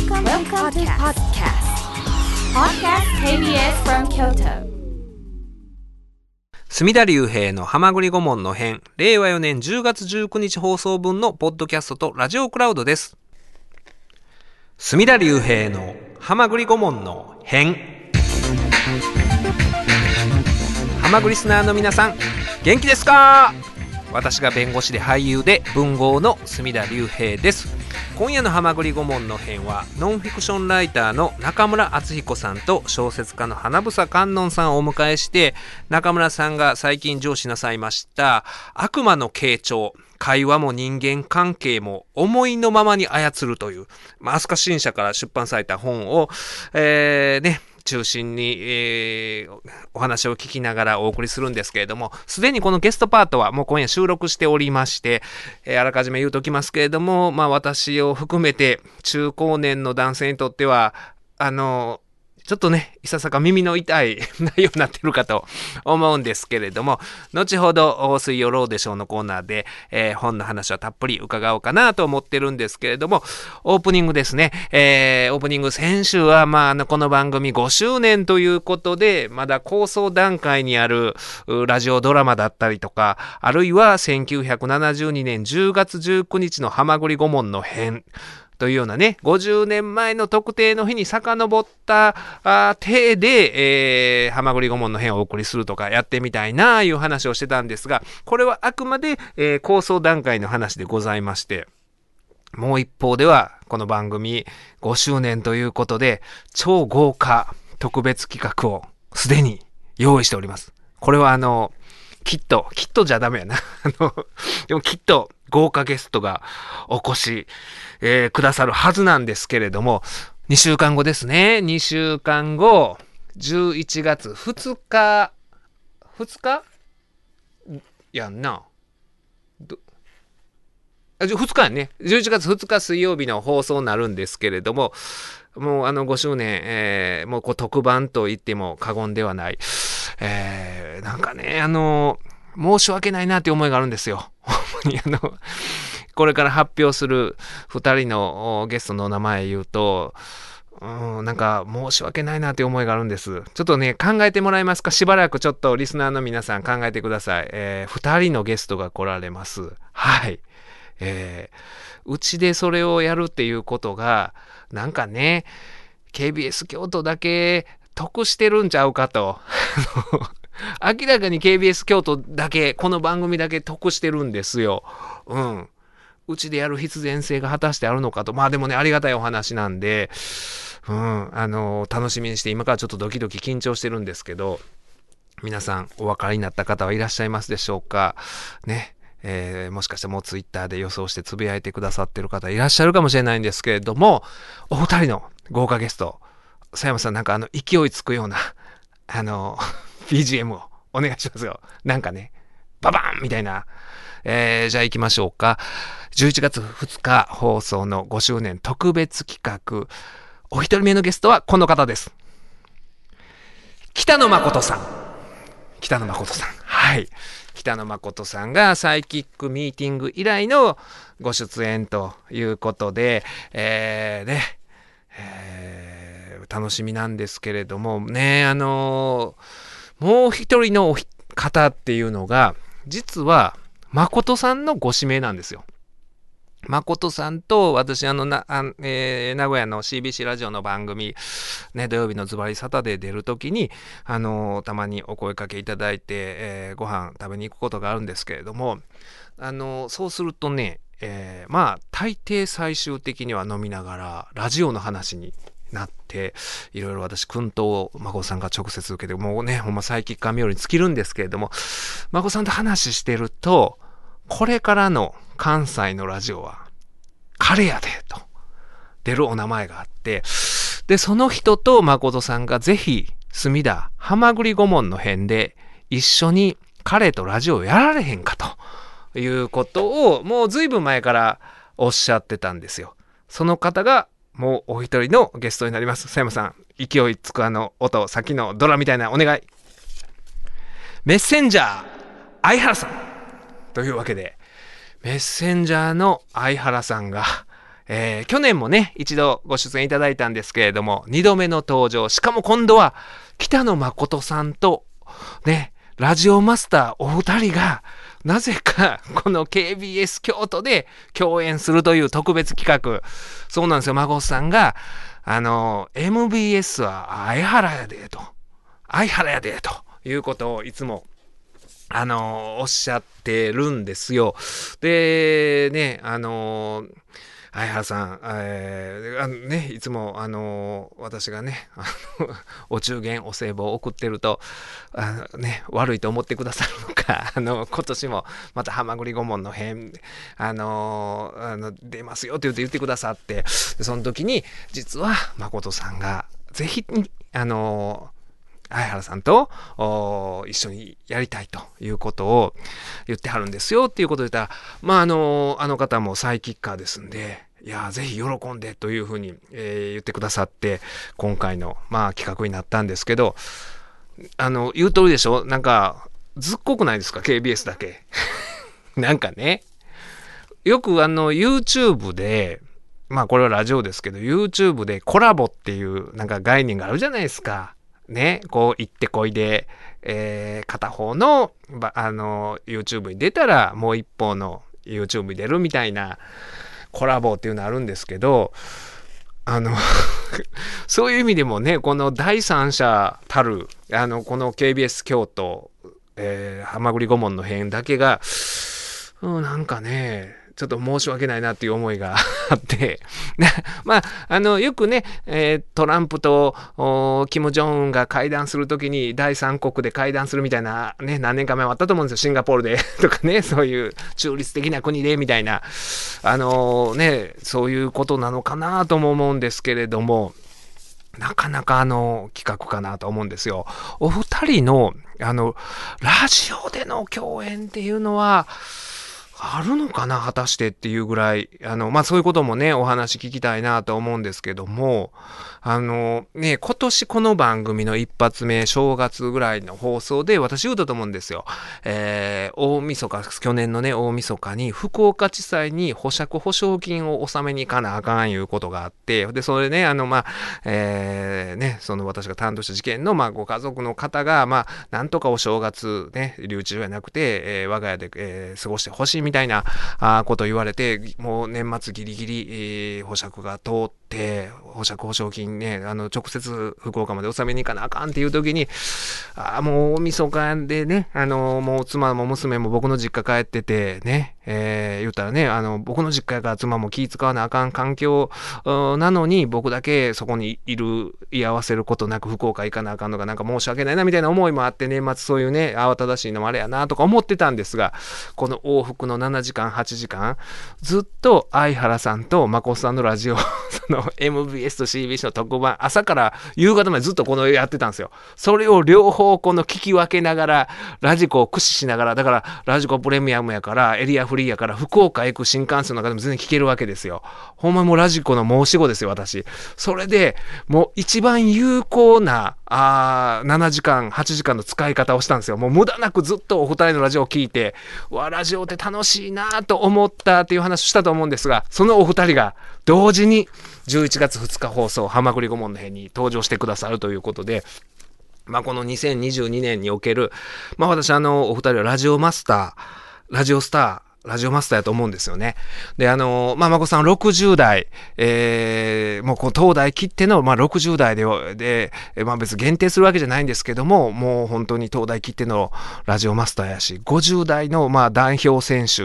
Welcome, Welcome to podcast. Podcast KBS from Kyoto. 隅田隆平の浜栗顧問の編、令和4年10月19日放送分のポッドキャストとラジオクラウドです。隅田隆平の浜栗顧問の編。浜栗リスナーの皆さん、元気ですか？私が弁護士で俳優で文豪の隅田隆平です。今夜の浜栗顧問の編はノンフィクションライターの中村敦彦さんと小説家の花房観音さんをお迎えして中村さんが最近上司なさいました悪魔の傾聴会話も人間関係も思いのままに操るという、まあ、アスカ新社から出版された本を、えー、ね、中心に、えー、お話を聞きながらお送りするんですけれども、すでにこのゲストパートはもう今夜収録しておりまして、えーあらかじめ言うときますけれども、まあ私を含めて中高年の男性にとっては、あの、ちょっとね、いささか耳の痛い 内容になってるかと思うんですけれども、後ほど水曜ローデショーのコーナーで、えー本の話はたっぷり伺おうかなと思ってるんですけれども、オープニングですね、えーオープニング先週は、まあ、あの、この番組5周年ということで、まだ構想段階にあるラジオドラマだったりとか、あるいは1972年10月19日のハマグリ顧問の編、というようなね、50年前の特定の日に遡ったあー体で、えー、ハマグリ顧問の編をお送りするとかやってみたいなあいう話をしてたんですが、これはあくまで、えー構想段階の話でございまして、もう一方では、この番組5周年ということで、超豪華特別企画をすでに用意しております。これはあの、きっと、きっとじゃダメやな。あの、でもきっと豪華ゲストがお越し、えーくださるはずなんですけれども、2週間後ですね。2週間後、11月2日、2日？やんな。2日やね。11月2日水曜日の放送になるんですけれども、もうあの5周年、えーもうこう特番と言っても過言ではない。えーなんかね、あの申し訳ないなって思いがあるんですよ。ほんまにあの、これから発表する2人のゲストの名前言うと、うん、なんか申し訳ないなって思いがあるんです。ちょっとね、考えてもらえますか？しばらくちょっとリスナーの皆さん考えてください。えー、2人のゲストが来られます。はい。えー、うちでそれをやるっていうことが、なんかね、KBS 京都だけ得してるんちゃうかと。明らかに KBS 京都だけ、この番組だけ得してるんですよ。うん。うちでやる必然性が果たしてあるのかと。まあでもね、ありがたいお話なんで、うん、あの、楽しみにして、今からちょっとドキドキ緊張してるんですけど、皆さんお分かりになった方はいらっしゃいますでしょうかね。えーもしかしてもうツイッターで予想してつぶやいてくださってる方いらっしゃるかもしれないんですけれども、お二人の豪華ゲスト、佐山さんなんかあの勢いつくような、あの、BGM をお願いしますよ。なんかね、ババーンみたいな。えーじゃあ行きましょうか。11月2日放送の5周年特別企画。お一人目のゲストはこの方です。北野誠さん。北野誠さん。はい。北野誠さんがサイキックミーティング以来のご出演ということで、えーね、えー楽しみなんですけれども、ね、あのーもう一人の方っていうのが、実は、誠さんのご指名なんですよ。誠さんと私あのなあ、えー名古屋の CBC ラジオの番組、ね、土曜日のズバリサタデー出るときに、あのたまにお声かけいただいて、えーご飯食べに行くことがあるんですけれども、あのそうするとね、えーまあ大抵最終的には飲みながらラジオの話になっていろいろ私薫陶孫さんが直接受けてもうねほんまサイキックアミオに尽きるんですけれども孫さんと話してるとこれからの関西のラジオは彼やでと出るお名前があってでその人と誠さんがぜひ隅田はまぐり顧問の編で一緒に彼とラジオをやられへんかということをもうずいぶん前からおっしゃってたんですよ。その方がもうお一人のゲストになります。佐山さん、勢いつくあの音、さっきのドラみたいなお願い。メッセンジャー、相原さん。というわけで、メッセンジャーの相原さんが、えー、去年もね、一度ご出演いただいたんですけれども、二度目の登場。しかも今度は、北野誠さんと、ね、ラジオマスターお二人が、なぜか、この KBS 京都で共演するという特別企画。そうなんですよ、孫さんが、あの、MBS は相原やで、と。相原やで、ということをいつもあの、おっしゃってるんですよ。で、ね、あの、相原さん、えー、あのね、いつも、あの私がね、あのお中元、お歳暮を送ってると、あのね、悪いと思ってくださるのか、あの、今年もまた、はまぐり顧問の編、あのあの、出ますよって言って言ってくださって、その時に、実は、誠さんが、ぜひ、あの相原さんと一緒にやりたいということを言ってはるんですよっていうことを言ったら、まあ、あの、あの方もサイキッカーですんで、いや、ぜひ喜んでというふうに、えー、言ってくださって、今回の、まあ、企画になったんですけど、あの、言う通りでしょ？なんか、ずっこくないですか ?KBS だけ。なんかね、よくあの、YouTube で、まあこれはラジオですけど、YouTube でコラボっていうなんか概念があるじゃないですか。ね、こう行ってこいで、えー、片方の、あの、YouTube に出たらもう一方の YouTube に出るみたいなコラボっていうのあるんですけど、あの そういう意味でもね、この第三者たる、あの、この KBS 京都、えー、はまぐり顧問の編だけが、うん、なんかね、ちょっと申し訳ないなっていう思いが あって まあ、あの、よくね、えー、トランプとキム・ジョンウンが会談するときに第三国で会談するみたいな、ね、何年か前はあったと思うんですよ。シンガポールで とかね、そういう中立的な国でみたいな、あのー、ね、そういうことなのかなとも思うんですけれども、なかなかあの企画かなと思うんですよ。お二人の、あの、ラジオでの共演っていうのは、あるのかな果たしてっていうぐらい、あの、まあ、そういうこともね、お話聞きたいなと思うんですけども、あの、ね、今年この番組の一発目、正月ぐらいの放送で私言うたと思うんですよ。えー、大晦日、去年のね、大晦日に福岡地裁に保釈保証金を納めに行かなあかんいうことがあって、で、それね、あの、まあ、えー、ね、その私が担当した事件の、まあ、ご家族の方が、まあ、なんとかお正月ね、留置所じゃなくて、えー、我が家で、えー、過ごしてほしいみたいなあことを言われて、もう年末ギリギリ、えー、保釈が通って、保釈保証金ね、あの、直接福岡まで納めに行かなあかんっていう時に、ああ、もう大晦日でね、あの、もう妻も娘も僕の実家帰ってて、ね、えー、言ったらね、あの、僕の実家やから妻も気使わなあかん環境なのに、僕だけそこにいる、居合わせることなく福岡行かなあかんのがなんか申し訳ないなみたいな思いもあって、年末そういうね、慌ただしいのもあれやなとか思ってたんですが、この往復の7時間、8時間、ずっと相原さんとまこさんのラジオ、その MBS と CBC の特番、朝から夕方までずっとこのやってたんですよ。それを両方この聞き分けながら、ラジコを駆使しながら、だからラジコプレミアムやから、エリアフリーやから、福岡行く新幹線の中でも全然聞けるわけですよ。ほんまもうラジコの申し子ですよ、私。それで、もう一番有効な、あ7時間、8時間の使い方をしたんですよ。もう無駄なくずっとお二人のラジオを聞いて、わ、ラジオって楽しいなと思ったっていう話をしたと思うんですが、そのお二人が同時に11月2日放送、はまぐり顧問の辺に登場してくださるということで、まあ、この2022年における、まあ、私、あの、お二人はラジオマスター、ラジオスター、ラジオマスターやと思うんですよね。で、あの、まあ、孫さん60代、えー、もうこう東大切っての、まあ、60代で、で、まあ、別に限定するわけじゃないんですけども、もう本当に東大切ってのラジオマスターやし、50代の、まあ、代表選手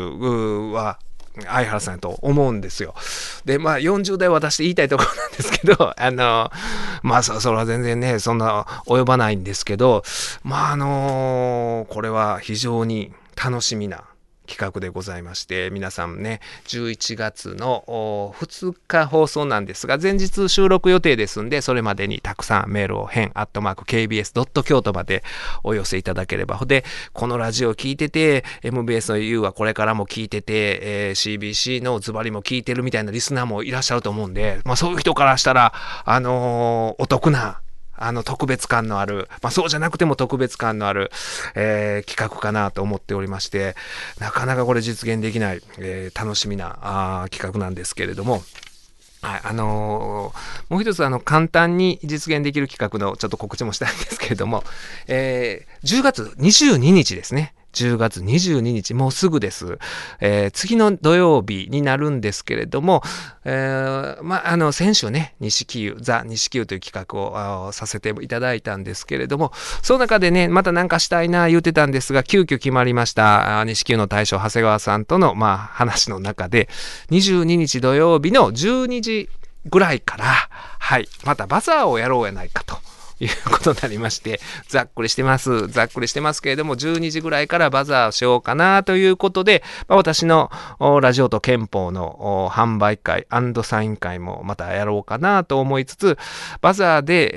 は、相原さんやと思うんですよ。で、まあ、40代私言いたいところなんですけど、あの、まあ、それは全然ね、そんな及ばないんですけど、まあ、あのこれは非常に楽しみな企画でございまして皆さんね11月の2日放送なんですが前日収録予定ですんでそれまでにたくさんメールを変アットマーク KBS ドット京都までお寄せいただければ。でこのラジオ聞いてて MBS の U はこれからも聞いてて、えー、CBC のズバリも聞いてるみたいなリスナーもいらっしゃると思うんで、まあ、そういう人からしたらあのー、お得なあの特別感のある、まあ、そうじゃなくても特別感のある、えー、企画かなと思っておりまして、なかなかこれ実現できない、えー、楽しみなあ企画なんですけれども、はい、あのー、もう一つあの簡単に実現できる企画のちょっと告知もしたいんですけれども、えー、10月22日ですね。10月22日、もうすぐです。えー、次の土曜日になるんですけれども、えー、まあ、の、先週ね、西九ザ・西九という企画をさせていただいたんですけれども、その中でね、また何かしたいな言うてたんですが、急遽決まりました、西九の大将、長谷川さんとの、まあ、話の中で、22日土曜日の12時ぐらいから、はい、またバザーをやろうやないかと。いうことになりまして、ざっくりしてます。ざっくりしてますけれども、12時ぐらいからバザーしようかなということで、まあ、私のラジオと憲法の販売会サイン会もまたやろうかなと思いつつ、バザーで、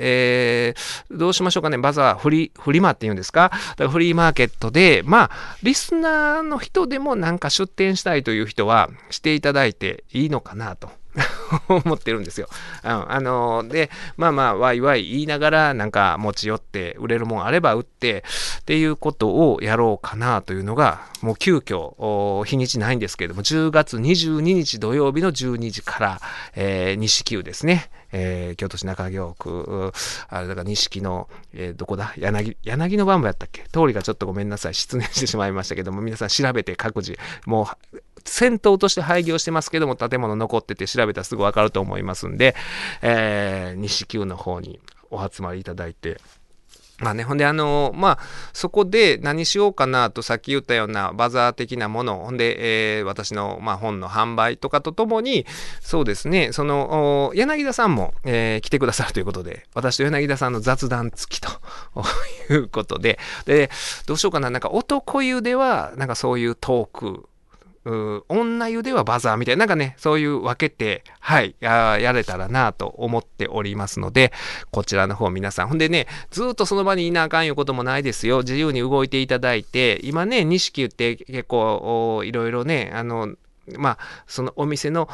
えー、どうしましょうかね、バザーフリ、フリマっていうんですか？フリーマーケットで、まあ、リスナーの人でもなんか出店したいという人はしていただいていいのかなと。思ってるんですよ。うん、あので、まあまあ、ワイワイ言いながら、なんか持ち寄って、売れるもんあれば売って、っていうことをやろうかなというのが、もう急遽、日にちないんですけれども、10月22日土曜日の12時から、えー、西九ですね。えー、京都市中京区、あれだから錦の、えー、どこだ？柳、柳のバンブやったっけ？通りがちょっとごめんなさい。失念してしまいましたけども、皆さん調べて各自、もう、銭湯として廃業してますけども、建物残ってて調べたらすぐわかると思いますんで、えー、西九の方にお集まりいただいて、まあね、ほんで、あの、まあ、そこで何しようかなと、さっき言ったようなバザー的なもの、ほんで、えー、私の、まあ、本の販売とかとともに、そうですね、その、柳田さんも、えー、来てくださるということで、私と柳田さんの雑談付きと いうことで、で、どうしようかな、なんか男湯では、なんかそういうトーク、女湯ではバザーみたいな、なんかね、そういう分けて、はい、ややれたらなと思っておりますので、こちらの方皆さん。ほんでね、ずっとその場にいなあかんいうこともないですよ。自由に動いていただいて、今ね、錦って結構、いろいろね、あの、まあ、そのお店の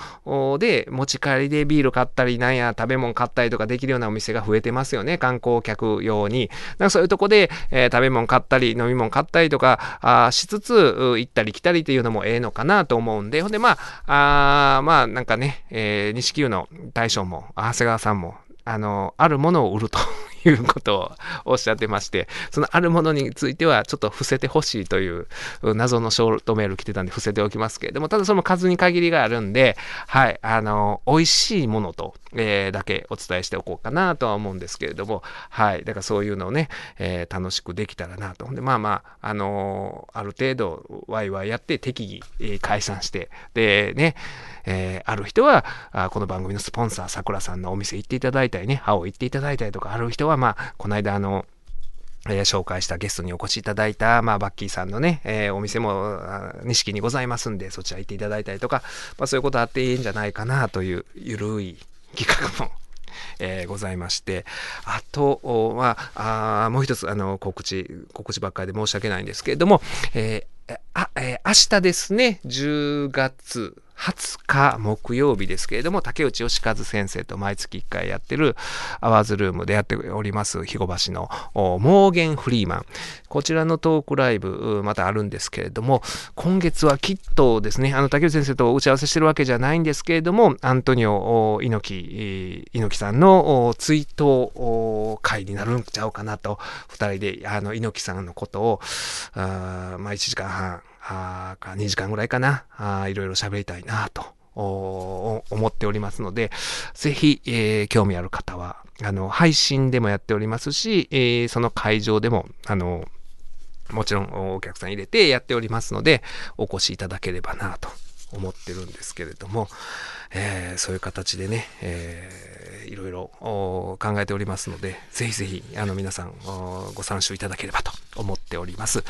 で持ち帰りでビール買ったりなんや食べ物買ったりとかできるようなお店が増えてますよね。観光客用に。なんかそういうとこで、えー、食べ物買ったり飲み物買ったりとかあしつつ行ったり来たりっていうのもええのかなと思うんで。ほんでまああまあなんかね、えー、西九の大将も長谷川さんもあのあるものを売るということをおっしゃってまして、そのあるものについてはちょっと伏せてほしいという謎のショートメール来てたんで伏せておきますけれども、ただその数に限りがあるんで、はい、あの、美味しいものと、えー、だけお伝えしておこうかなとは思うんですけれども、はい、だからそういうのをね、えー、楽しくできたらなと。で、まあまあ、あのー、ある程度ワイワイやって適宜、えー、解散して、でね、えー、ある人はあこの番組のスポンサーさくらさんのお店行っていただいたりね歯を行っていただいたりとかある人はまあこの間あのえー、紹介したゲストにお越しいただいた、まあ、バッキーさんのね、えー、お店も錦にございますんで、そちら行っていただいたりとか、まあ、そういうことあっていいんじゃないかなというゆるい企画もえー、ございまして、あとは、あもう一つ、あの、告知、告知ばっかりで申し訳ないんですけれども、えー、あ、えー、明日ですね、10月20日木曜日ですけれども、竹内義和先生と毎月1回やってるアワーズルームでやっております、肥後橋のモーゲン・フリーマン。こちらのトークライブ、またあるんですけれども、今月はきっとですね、あの竹内先生と打ち合わせしてるわけじゃないんですけれども、アントニオ猪木、猪木さんの追悼会になるんちゃうかなと、2人であの猪木さんのことを、まあ1時間半、あか2時間ぐらいかな、あいろいろ喋りたいなと思っておりますので、ぜひ、えー、興味ある方は、あの、配信でもやっておりますし、えー、その会場でも、あの、もちろんお客さん入れてやっておりますので、お越しいただければなと思ってるんですけれども、えー、そういう形でね、えー、いろいろ考えておりますので、ぜひぜひ、あの皆さんご参照いただければと思っております。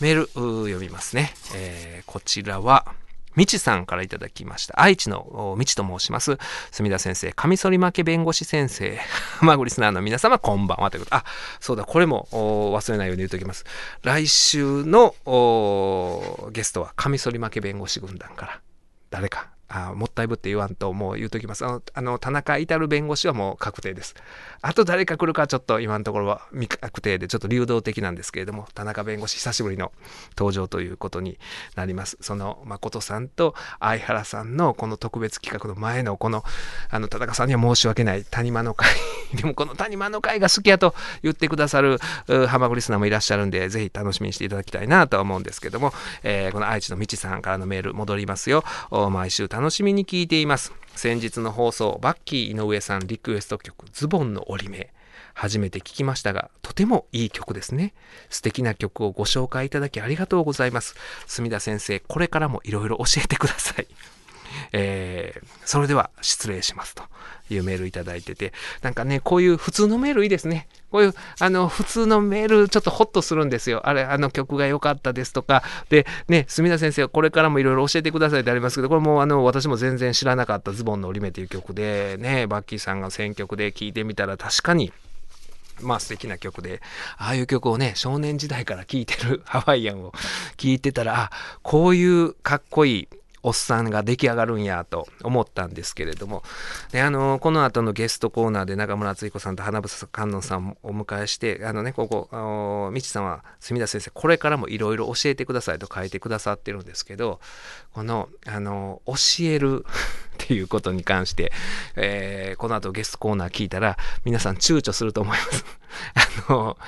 メール読みますね。えー、こちらは、みちさんからいただきました。愛知のみちと申します。墨田先生、カミソリ負け弁護士先生、マグリスナーの皆様、こんばんは。ということあ、そうだ、これも忘れないように言っておきます。来週のゲストは、カミソリ負け弁護士軍団から、誰かあもったいぶって言わんともう言うときます。あのあの田中至る弁護士はもう確定です。あと誰か来るかちょっと今のところは未確定でちょっと流動的なんですけれども田中弁護士久しぶりの登場ということになります。その誠さんと相原さんのこの特別企画の前のこのあの田中さんには申し訳ない谷間の会でもこの谷間の会が好きやと言ってくださるうハマグリスナーもいらっしゃるんでぜひ楽しみにしていただきたいなとは思うんですけども、えーこの愛知のみちさんからのメール戻りますよ。毎週楽しみに聞いています。先日の放送バッキー井上さんリクエスト曲ズボンの折り目。初めて聞きましたがとてもいい曲ですね。素敵な曲をご紹介いただきありがとうございます。墨田先生これからもいろいろ教えてください。えーそれでは失礼しますというメールいただいてて、なんかね、こういう普通のメールいいですね。こういう、あの、普通のメール、ちょっとホッとするんですよ。あれ、あの曲が良かったですとか、で、ね、墨田先生はこれからもいろいろ教えてくださいってありますけど、これもう、あの、私も全然知らなかったズボンの折り目という曲で、ね、バッキーさんが選曲で聴いてみたら確かに、まあ素敵な曲で、ああいう曲をね、少年時代から聴いてるハワイアンを聴いてたら、あ、こういうかっこいいおっさんが出来上がるんやと思ったんですけれども、で、あの、この後のゲストコーナーで中村敦彦さんと花房観音さんをお迎えして、あのね、ここ、あのみちさんは、墨田先生、これからもいろいろ教えてくださいと書いてくださってるんですけど、この、あの、教える っていうことに関して、えーこの後ゲストコーナー聞いたら、皆さん躊躇すると思います。あの、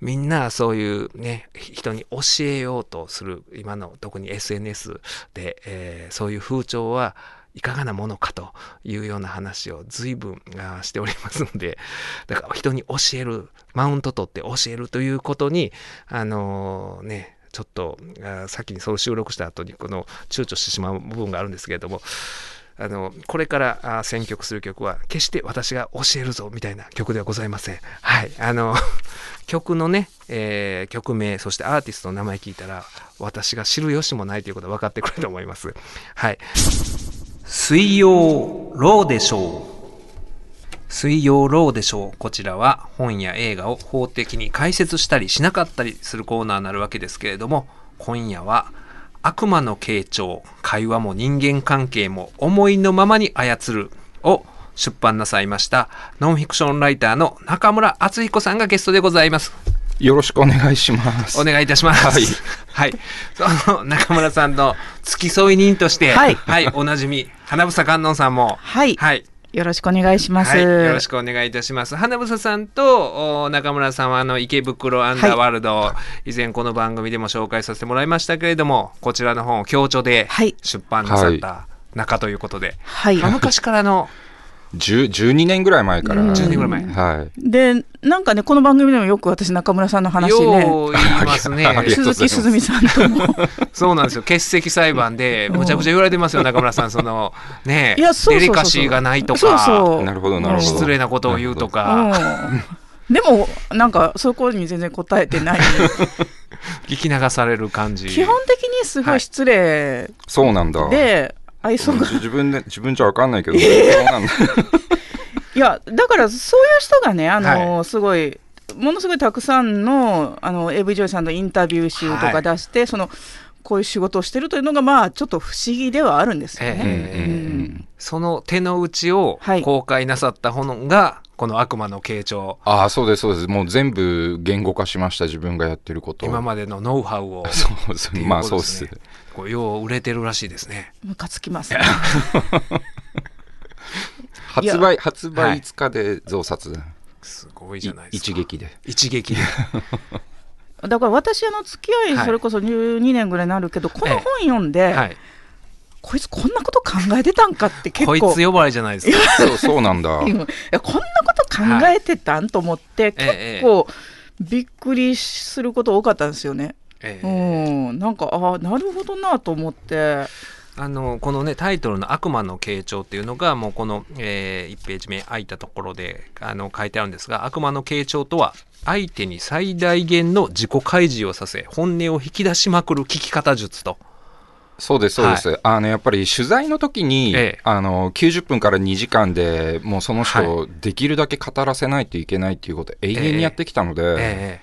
みんなそういうね、人に教えようとする、今の特に SNS で、えーそういう風潮はいかがなものかというような話を随分しておりますので、だから人に教える、マウント取って教えるということに、あのね、ちょっとあ先にその収録した後にこの躊躇してしまう部分があるんですけれども、あのこれから選曲する曲は決して私が教えるぞみたいな曲ではございません。はい、あの 曲のね、えー曲名そしてアーティストの名前聞いたら私が知る由もないということは分かってくると思います。はい、水曜ローでしょう。水曜ローでしょう。こちらは本や映画を法的に解説したりしなかったりするコーナーになるわけですけれども、今夜は悪魔の傾聴、会話も人間関係も思いのままに操るを出版なさいましたノンフィクションライターの中村敦彦さんがゲストでございます。よろしくお願いします。お願いいたします。はい。はい。その中村さんの付き添い人として、はいおなじみ、花房観音さんも、はいはい。よろしくお願いします。はい、よろしくお願いいたします。花房さんとお中村さんはあの池袋アンダーワールド、以前この番組でも紹介させてもらいましたけれども、こちらの本を共著ではい出版なさった中ということで、はいまあ昔からの10 12年ぐらい前から。うん10年ぐらい前。はい。で、なんかね、この番組でもよく私、中村さんの話ね、よう言いますね。鈴木すずみさんとも。そうなんですよ。欠席裁判でむちゃくちゃ言われてますよ、中村さん。そのねいやそうそうそうそうデリカシーがないとか、そうそうなるほど、なるほど。失礼なことを言うとか、うん。でも、なんか、そこに全然答えてない。聞き流される感じ。基本的にすごい失礼そうなんだ。で、愛想が。自自分で、自分じゃわかんないけど、そうなんだ。いや、だから、そういう人がね、あの、すごい、ものすごいたくさんの、あの、AV 女優さんのインタビュー集とか出して、その、こういう仕事をしてるというのが、まあ、ちょっと不思議ではあるんですよね。ええうん。その手の内をはい。公開なさった本が、この悪魔の傾聴、ああ、そうです、そうです。もう全部言語化しました、自分がやってることを。今までのノウハウを、そうですっていうまあそうですす。こうよう売れてるらしいですね。ムカつきますね。発売、発はい売5日で増刷。すごいじゃないいですか。一撃で。一撃で。だから私、あの付き合はいい、それこそ12年ぐらいになるけど、この本読んで、はい。こいつこんなこと考えてたんかって結こ構、いつ呼ばれじゃないですか。そう、そうなんだ。こんなこと考えてたんと思って、ええ結構びっくりすること多かったんですよね。えうえん、なんか、ああ、なるほどなと思って、あのこのねタイトルの「悪魔の傾聴」っていうのがもうこの、え1ページ目空いたところであの書いてあるんですが悪魔の傾聴とは相手に最大限の自己開示をさせ本音を引き出しまくる聞き方術と。そうです、そうです。あの、やっぱり取材の時に、ええ。あの、90分から2時間でもうその人はをできるだけ語らせないといけないっていうことを永遠にやってきたので、え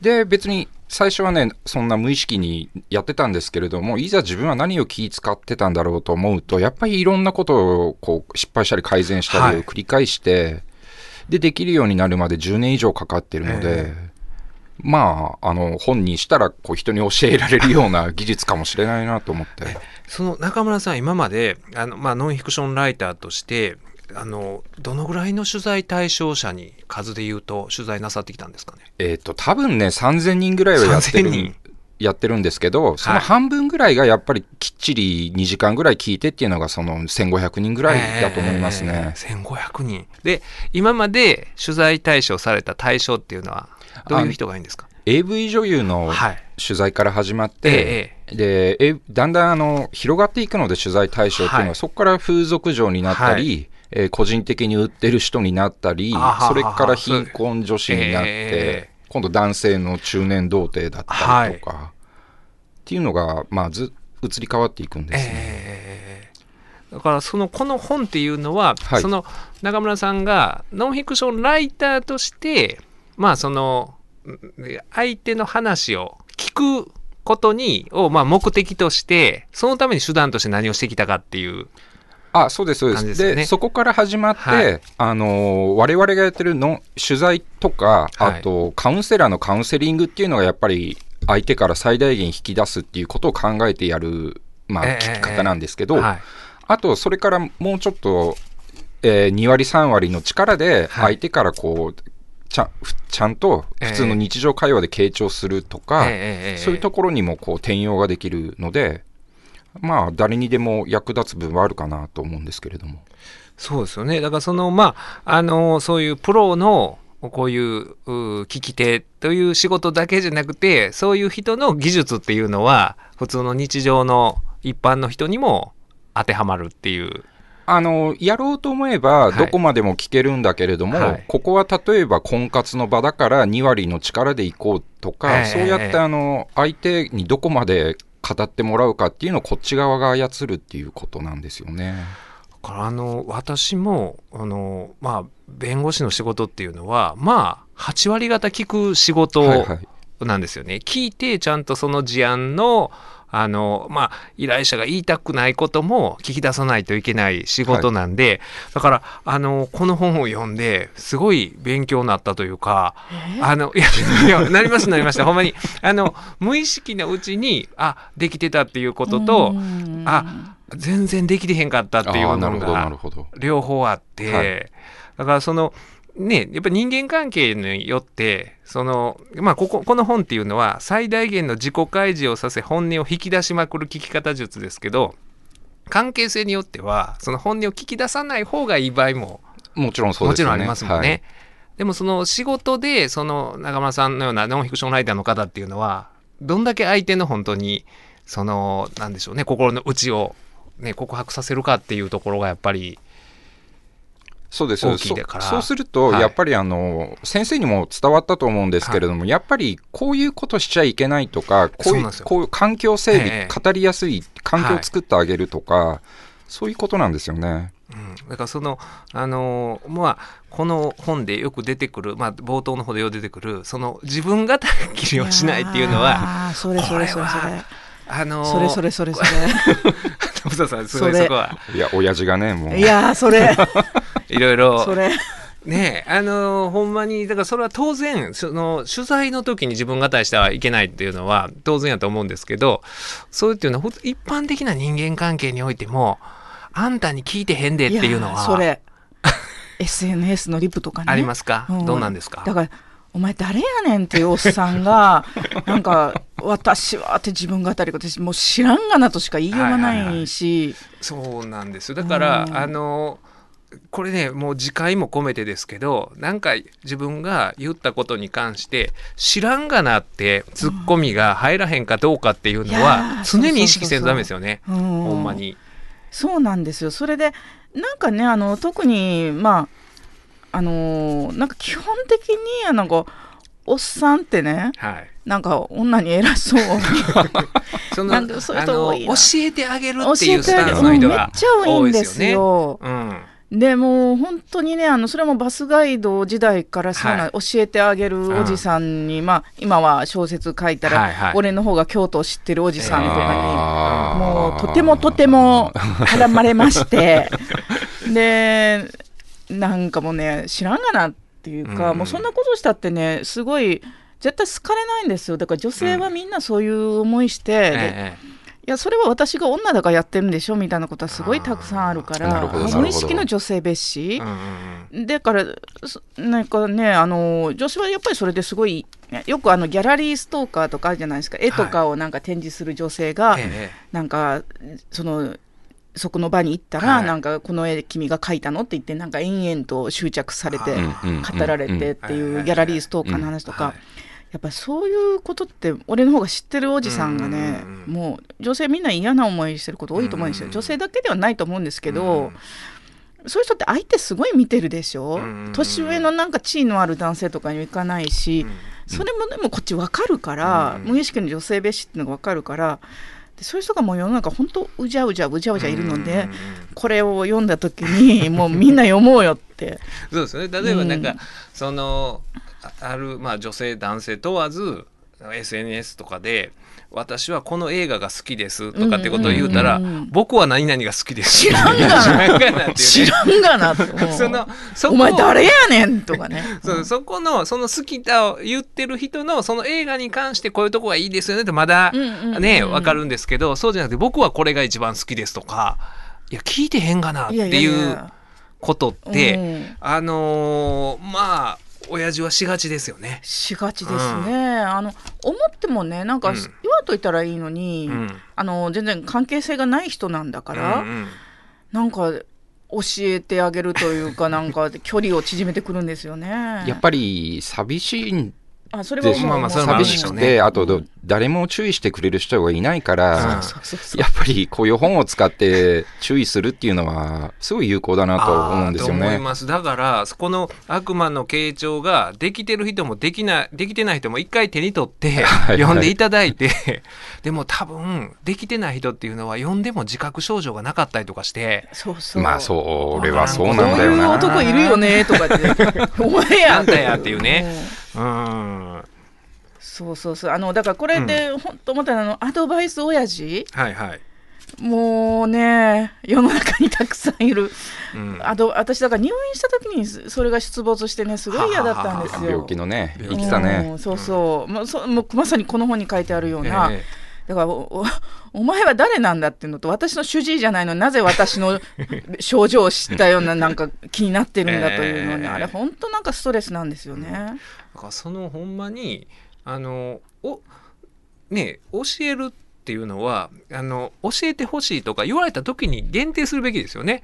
で別に最初はねそんな無意識にやってたんですけれどもいざ自分は何を気使ってたんだろうと思うとやっぱりいろんなことをこう失敗したり改善したりを繰り返して、でできるようになるまで10年以上かかってるので、えまああの本にしたらこう人に教えられるような技術かもしれないなと思って。その中村さん今まであの、まあ、ノンフィクションライターとしてあのどのぐらいの取材対象者に数で言うと取材なさってきたんですかね？えっ、と多分ね3000人ぐらいはやってる3000人。やってるんですけど、その半分ぐらいがやっぱりきっちり2時間ぐらい聞いてっていうのがその1500人ぐらいだと思いますね。えー1500人。で今まで取材対象された対象っていうのはどういう人がいいんですか？AV 女優のはい取材から始まって、えでえだんだんあの広がっていくので取材対象っていうのは、はい。そこから風俗嬢になったり、はいえー個人的に売ってる人になったりそれから貧困女子になって、え今度男性の中年童貞だったりとか、っていうのが、まあ、ず移り変わっていくんですね。えー。だからそのこの本っていうのは、はい。その中村さんがノンフィクションライターとしてまあそのん相手の話を聞くことにをまあ目的としてそのために手段として何をしてきたかっていうあそうですそうです。ですよね。そこから始まって、はい。あのー我々がやってるの取材とかはい。あとカウンセラーのカウンセリングっていうのがやっぱり相手から最大限引き出すっていうことを考えてやる、まあ、ええ聞き方なんですけど、はい。あとそれからもうちょっと、えー2割3割の力ではい。相手からこうちゃちゃんと普通の日常会話で傾聴するとか、ええええ。そういうところにもこう転用ができるので、まあ、誰にでも役立つ部分はあるかなと思うんですけれども。そうですよね。だからその、まあ、あの、そういうプロの、こういうう聞き手という仕事だけじゃなくて、そういう人の技術っていうのは、普通の日常の一般の人にも当てはまるっていう。あのやろうと思えばはいどこまでも聞けるんだけれども、はいここは例えば婚活の場だから2割の力でいこうとか、ええそうやってあの相手にどこまで語ってもらうかっていうのをこっち側が操るっていうことなんですよね。だからあの、私も、あの、まあ、弁護士の仕事っていうのは、まあ、8割方聞く仕事はいはいなんですよね。聞いて、ちゃんとその事案の、あの、まあ、依頼者が言いたくないことも聞き出さないといけない仕事なんで、だから、あの、この本を読んで、すごい勉強になったというか、あの、いや、なりました、なりました。ほんまに、あの、無意識のうちに、あ、できてたっていうことと、あ、全然できてへんかったっていうのが。両方あって、はいだからそのねやっぱ人間関係によってそのまあこここの本っていうのは最大限の自己開示をさせ本音を引き出しまくる聞き方術ですけど関係性によってはその本音を聞き出さない方がいい場合ももちろんそうですよね。もちろんありますもんね。はいでもその仕事でその中村さんのようなノンフィクションライターの方っていうのはどんだけ相手の本当にそのなんでしょうね心の内を、ね、告白させるかっていうところがやっぱりそうです。大きいだから。そそうすると、はい。やっぱりあの先生にも伝わったと思うんですけれども、やっぱりこういうことしちゃいけないとか、こういうこういう環境整備、ええ。語りやすい環境を作ってあげるとか、そういうことなんですよね。うん、だからそのあのーまあこの本でよく出てくる、まあ、冒頭の方でよく出てくるその自分語りをしないっていうのはあーそれそれそれそれ。あのーそれそれそれそれ 田臥さんすごいそれ。そこは。いや、親父がね、もう。いやーそれ。いろいろ。それ。ねあのーほんまにだからそれは当然その取材の時に自分語りしてはいけないっていうのは当然やと思うんですけどそういうっていうのはほんと一般的な人間関係においてもあんたに聞いてへんでっていうのは。それ。SNS のリプとかね。ありますか、うん。どうなんですか？だからお前誰やねんっていうおっさんが なんか私はって自分語り私もう知らんがなとしか言いようがないし、そうなんですよ。だから、うん。あのこれねもう自戒も込めてですけどなんか自分が言ったことに関して知らんがなってツッコミが入らへんかどうかっていうのはー常に意識せんとダメですよね。うん。ほんまに。そうなんですよ。それでなんかねあの特にまああのーなんか基本的にあのこうおっさんってねはい。なんか女に偉そう。そのなんかそういう人多いな。教えてあげる教っていうスタンえてあげるスの人がうんめっちゃ多いんですすよね。よ。うん。でもう本当にねあのそれもバスガイド時代からそうな、はい。教えてあげるおじさんに、まあ今は小説書いたら、はいはい。俺の方が京都を知ってるおじさんとかに、もうとてもとても絡まれまして。でなんかもうね知らんがなっていうか、うん。もうそんなことしたってねすごい絶対好かれないんですよ。だから女性はみんなそういう思いして、いやそれは私が女だからやってるんでしょみたいなことはすごいたくさんあるから無意識の女性蔑視。え、うんうんだからそなんかねあの女子はやっぱりそれですごいよくあのギャラリーストーカーとかあるじゃないですか。絵とかをなんか展示する女性が、うんえ。なんかそのそこの場に行ったら、はい。なんかこの絵君が描いたのって言ってなんか延々と執着されて語られてってうんいうギャラリーストーカーの話とか、はい。やっぱそういうことって俺の方が知ってるおじさんがね、もう女性みんな嫌な思いしてること多いと思うんですよ、うん女性だけではないと思うんですけど、うん。そういう人って相手すごい見てるでしょ、うん年上のなんか地位のある男性とかには行かないし、それもでもこっち分かるから、うん。無意識の女性蔑視っていうのが分かるからでそういう人がもう世の中本当うじゃうじゃうじゃうじゃいるので、これを読んだ時に もうみんな読もうよって。そうですね。例えばなんか、うん。そのあある、まあ、女性男性問わず SNS とかで「私はこの映画が好きです」とかってことを言うたら「うんうんうんうん。僕は何々が好きです」知らんがな。知らんがな。そのそこお前誰やねんとかね。そうそこのその好きだを言ってる人のその映画に関してこういうとこがいいですよねってまだうんうんうんねわかるんですけどそうじゃなくて僕はこれが一番好きですとかいや聞いてへんがなっていうや。ことってうん。あのーまあ親父はしがちですよね。しがちですね、あの思ってもねなんかうん。言わんといたらいいのに、うん。あの全然関係性がない人なんだから、うんうん。なんか教えてあげるというかなんか距離を縮めてくるんですよね。やっぱり寂しいんあそれはまあまあそれもある寂しくて。あとど誰も注意してくれる人がいないから、そうそうそうやっぱりこういう本を使って注意するっていうのはすごい有効だなと思うんですよあーと思いね。ます。だからこの悪魔の傾聴ができてる人もできないできてない人も一回手に取って はい読んでいただいてでも多分できてない人っていうのは読んでも自覚症状がなかったりとかして。そうそう。まあそれはそうなんだよな。男いるよねとかって。お前や。あんたやっていうねうん。うんはいそうそうそう。あのだからこれで本当思ったのはあのアドバイス親父。はい、もうね世の中にたくさんいる。うん、あと私だから入院した時にそれが出没してねすごい嫌だったんですよ。病気のね生きたうねん。そうそう、まあ、そもうまさにこの本に書いてあるような、えだからおお お前は誰なんだっていうのと私の主治医じゃないのになぜ私の 症状を知ったようななんか気になってるんだというのに、ええ。あれ本当なんかストレスなんですよね。だからそのほんまにあのおね教えるっていうのはあの教えてほしいとか言われた時に限定するべきですよね。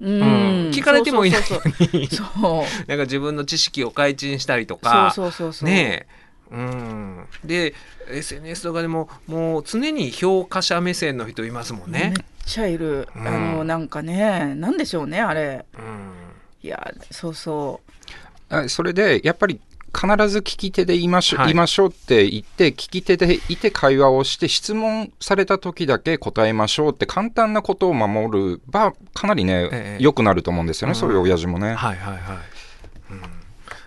うん。聞かれてもいないそうそうそうそう。なんか自分の知識を開陳したりとか。そうそうそうそう。ねえ。うん。で SNS とかでももう常に評価者目線の人いますもんね。めっ。ちゃいる、うん。あのなんかねなんでしょうねあれ。うん。いやそうそあそれでやっぱり必ず聞き手で言いましょう、はい言いましょうって言って聞き手でいて会話をして質問された時だけ答えましょうって簡単なことを守ればかなりね、ええ良くなると思うんですよね、うんそういう親父もね。はいはいはい。うん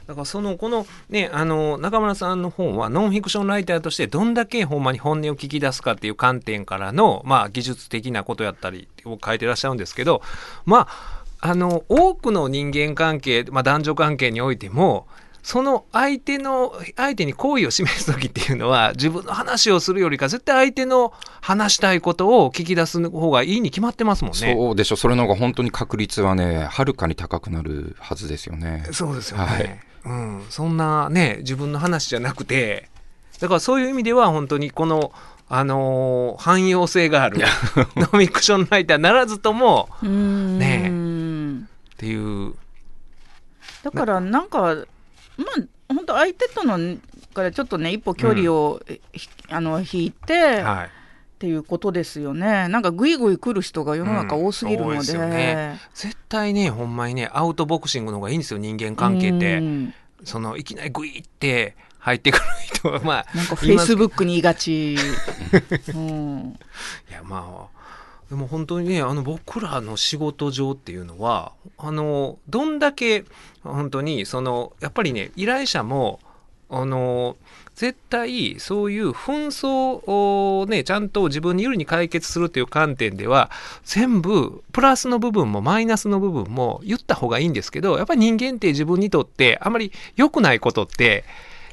だからそのこのねあの中村さんの本はノンフィクションライターとしてどんだけほんまに本音を聞き出すかっていう観点からのまあ技術的なことやったりを書いてらっしゃるんですけどまああの多くの人間関係、まあ、男女関係においてもその相手の相手に好意を示す時っていうのは自分の話をするよりか絶対相手の話したいことを聞き出す方がいいに決まってますもんね。そうでしょそれの方が本当に確率はねはるかに高くなるはずですよね。そうですよね、はい。うん、そんなね自分の話じゃなくてだからそういう意味では本当にこの、あのー汎用性がある ノンフィクションライターならずともううん。ね。っていう。だからなんかまあ本当相手とのからちょっとね一歩距離を、ひあの引いて、はい。っていうことですよね。なんかグイグイ来る人が世の中多すぎるので,、うんね。絶対ねほんまにねアウトボクシングの方がいいんですよ人間関係って。うん。そのいきなりグイって入ってくる人はまあなんかフェイスブックにいがち、うん、いやまあでも本当にねあの僕らの仕事上っていうのはあのどんだけ本当にそのやっぱりね依頼者もあの絶対そういう紛争をねちゃんと自分に有利に解決するという観点では全部プラスの部分もマイナスの部分も言った方がいいんですけどやっぱり人間って自分にとってあまり良くないことって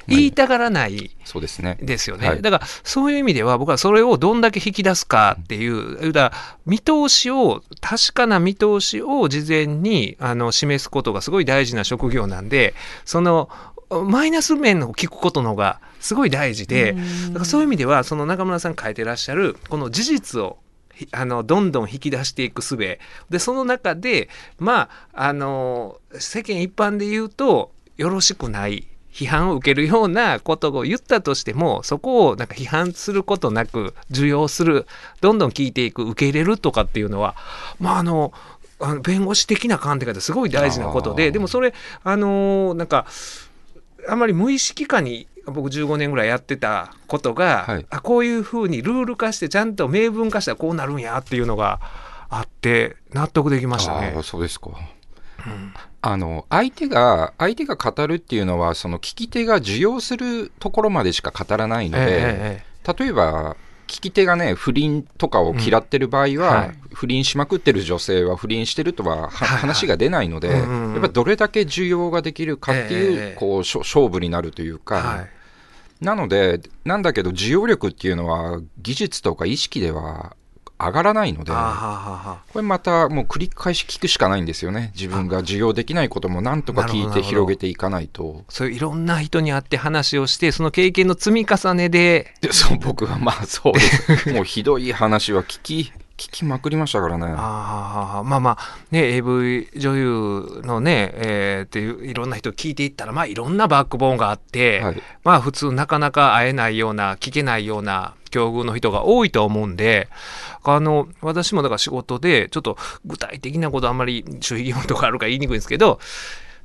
言いたがらない。そうですね。ですよね、はい。だからそういう意味では僕はそれをどんだけ引き出すかっていうだから見通しを確かな見通しを事前にあの示すことがすごい大事な職業なんでそのマイナス面を聞くことの方がすごい大事でだからそういう意味ではその中村さん書いてらっしゃるこの事実をひあのどんどん引き出していく術。でその中でまああの世間一般で言うとよろしくない批判を受けるようなことを言ったとしてもそこをなんか批判することなく受容するどんどん聞いていく受け入れるとかっていうのはまああのあの弁護士的な観点からすごい大事なことででもそれあのーなんかあまり無意識化に僕15年ぐらいやってたことが、はいあこういうふうにルール化してちゃんと明文化したらこうなるんやっていうのがあって納得できましたね。そうですか。あの相手が相手が語るっていうのはその聞き手が受容するところまでしか語らないので、え例えば聞き手がね不倫とかを嫌ってる場合は、うんはい。不倫しまくってる女性は不倫してるとは話が出ないので、うんやっぱどれだけ受容ができるかっていう,、ええこう勝負になるというか、はい。なのでなんだけど受容力っていうのは技術とか意識では上がらないのでこれまたもう繰り返し聞くしかないんですよね。自分が受容できないこともなんとか聞いて広げていかないと。そういういろんな人に会って話をしてその経験の積み重ねで。でそう僕はまあそうです。もうひどい話は聞き、聞きまくりましたからね。あーまあまあね AV 女優のね、えーっていういろんな人聞いていったらまあいろんなバックボーンがあって、はい。まあ普通なかなか会えないような聞けないような境遇の人が多いと思うんであの私もだから仕事でちょっと具体的なことあんまり守秘義務とかあるから言いにくいんですけど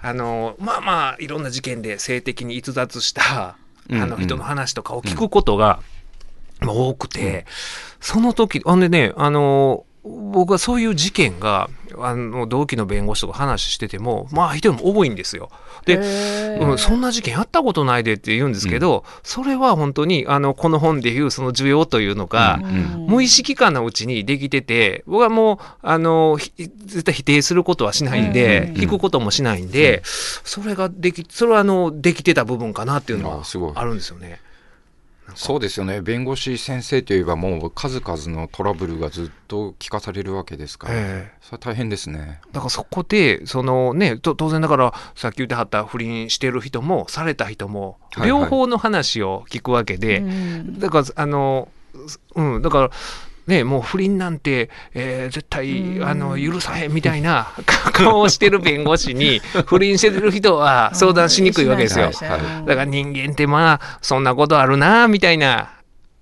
あのまあまあいろんな事件で性的に逸脱したあの人の話とかを聞くことが、まあ多くて、その時、あんでね、あの、僕はそういう事件が、あの、同期の弁護士とか話してても、まあ人も多いんですよ。で、うん、そんな事件やったことないでって言うんですけど、それは本当に、あの、この本でいうその需要というのが、うん無意識化のうちにできてて、僕はもう、あの、ひ絶対否定することはしないんで、うん引くこともしないんで、それができ、それはあの、できてた部分かなっていうのはあすごい。あるんですよね。そうですよね。弁護士先生といえばもう数々のトラブルがずっと聞かされるわけですから、ええ。それは大変ですね。だからそこで、そのね、と当然だから、さっき言ってはった不倫してる人も、された人も、はいはい。両方の話を聞くわけで、うん。だから、あの、うん、だから、ね、もう不倫なんて、えー絶対うん。あの許さへんみたいな 顔をしてる弁護士に不倫してる人は 相談しにくいわけですよ。だから人間ってまあそんなことあるなみたいな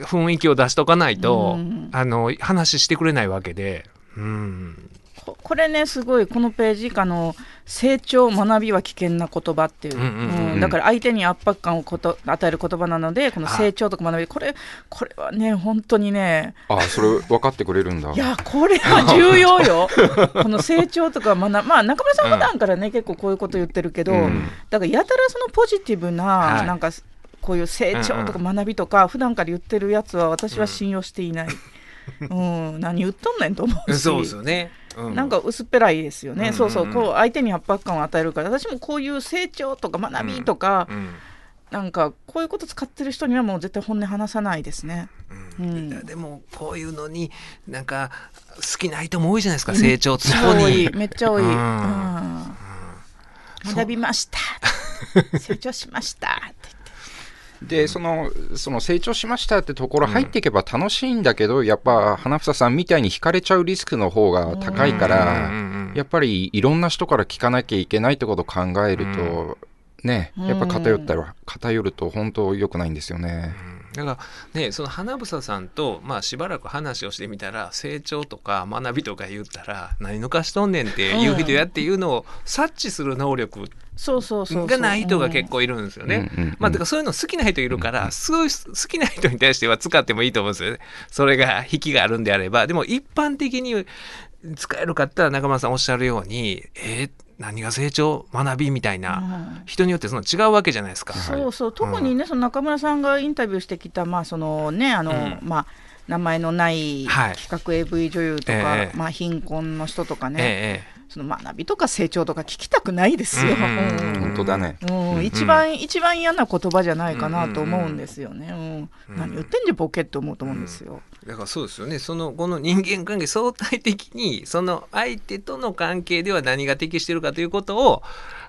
雰囲気を出しとかないと、うん。あの話してくれないわけで。うんここれねすごいこのページあの成長学びは危険な言葉っていう,、うんうんうんうん。だから相手に圧迫感をこと与える言葉なのでこの成長とか学び。これこれはね本当にねああ、それ分かってくれるんだ。いやこれは重要よ。この成長とか学まあ中村さん普段からね、結構こういうこと言ってるけど、うん。だからやたらそのポジティブな、はい。なんかこういう成長とか学びとか、普段から言ってるやつは私は信用していない、うん。何言っとんねんと思うし。そうですよね。うなんか薄っぺらいですよね、うん。そうそうこう相手に圧迫感を与えるから。私もこういう成長とか学びとか、うん。なんかこういうこと使ってる人にはもう絶対本音話さないですね。うん。でもこういうのになんか好きな人も多いじゃないですか。成長そこ多にい。めっちゃ多い、うん。うん。学びました。成長しましたってでそのその成長しましたってところ入っていけば楽しいんだけど、やっぱ花房さんみたいに惹かれちゃうリスクの方が高いから、うんうんうんやっぱりいろんな人から聞かなきゃいけないってことを考えると、ねやっぱ偏ったら偏ると本当良くないんですよね。だからねその花房さんと、まあ、しばらく話をしてみたら成長とか学びとか言ったら何抜かしとんねんっていう人やっていうのを察知する能力そうそうそうがない人が結構いるんですよね。うんうんうん。まあ、だからそういうの好きな人いるから、すごい好きな人に対しては使ってもいいと思うんですよね。それが引きがあるんであれば。でも一般的に使えるかったら中村さんおっしゃるように、えー何が成長？学びみたいな、うん人によってその違うわけじゃないですか。そうそう。特にね、その中村さんがインタビューしてきたまあそのねあの、うん。まあ名前のないはい。企画 AV 女優とか、ええ。まあ貧困の人とかね、ええその学びとか成長とか聞きたくないですよ。本当だね。うん一番、一番嫌な言葉じゃないかなと思うんですよね。うん何言ってんじゃボケって思うと思うんですよ。だからそうですよねそのこの人間関係相対的にその相手との関係では何が適してるかということを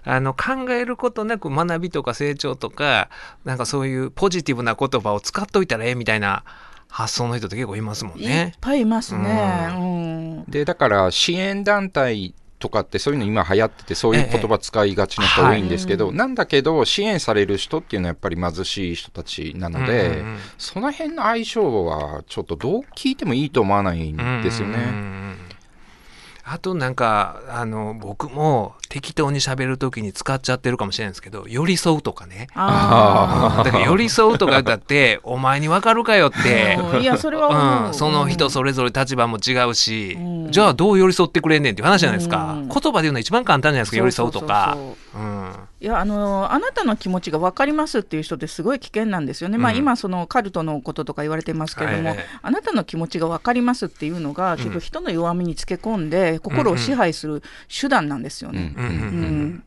あの考えることなく学びとか成長とかなんかそういうポジティブな言葉を使っといたらええみたいな発想の人って結構いますもんいっね。ぱいいますね。うんで、だから支援団体とかってそういうの今流行っててそういう言葉使いがちな人多いんですけど、ええなんだけど支援される人っていうのはやっぱり貧しい人たちなので、うんうんうん。その辺の相性はちょっとどう聞いてもいいと思わないんですよね。うんうんうんあとなんかあの僕も適当に喋るときに使っちゃってるかもしれないんですけど寄り添うとかね。あだから寄り添うとかだって お前に分かるかよって。いやそれは思う、うん、その人それぞれ立場も違うし、うん。じゃあどう寄り添ってくれんねんっていう話じゃないですか、うん。言葉で言うの一番簡単じゃないですか寄り添うとかそう。そうそううん。いやあのあなたの気持ちが分かりますっていう人ってすごい危険なんですよね、まあ、うん。今、そのカルトのこととか言われてますけれども、はいはい。あなたの気持ちが分かりますっていうのが、結局、人の弱みにつけ込んで、心を支配する手段なんですよね。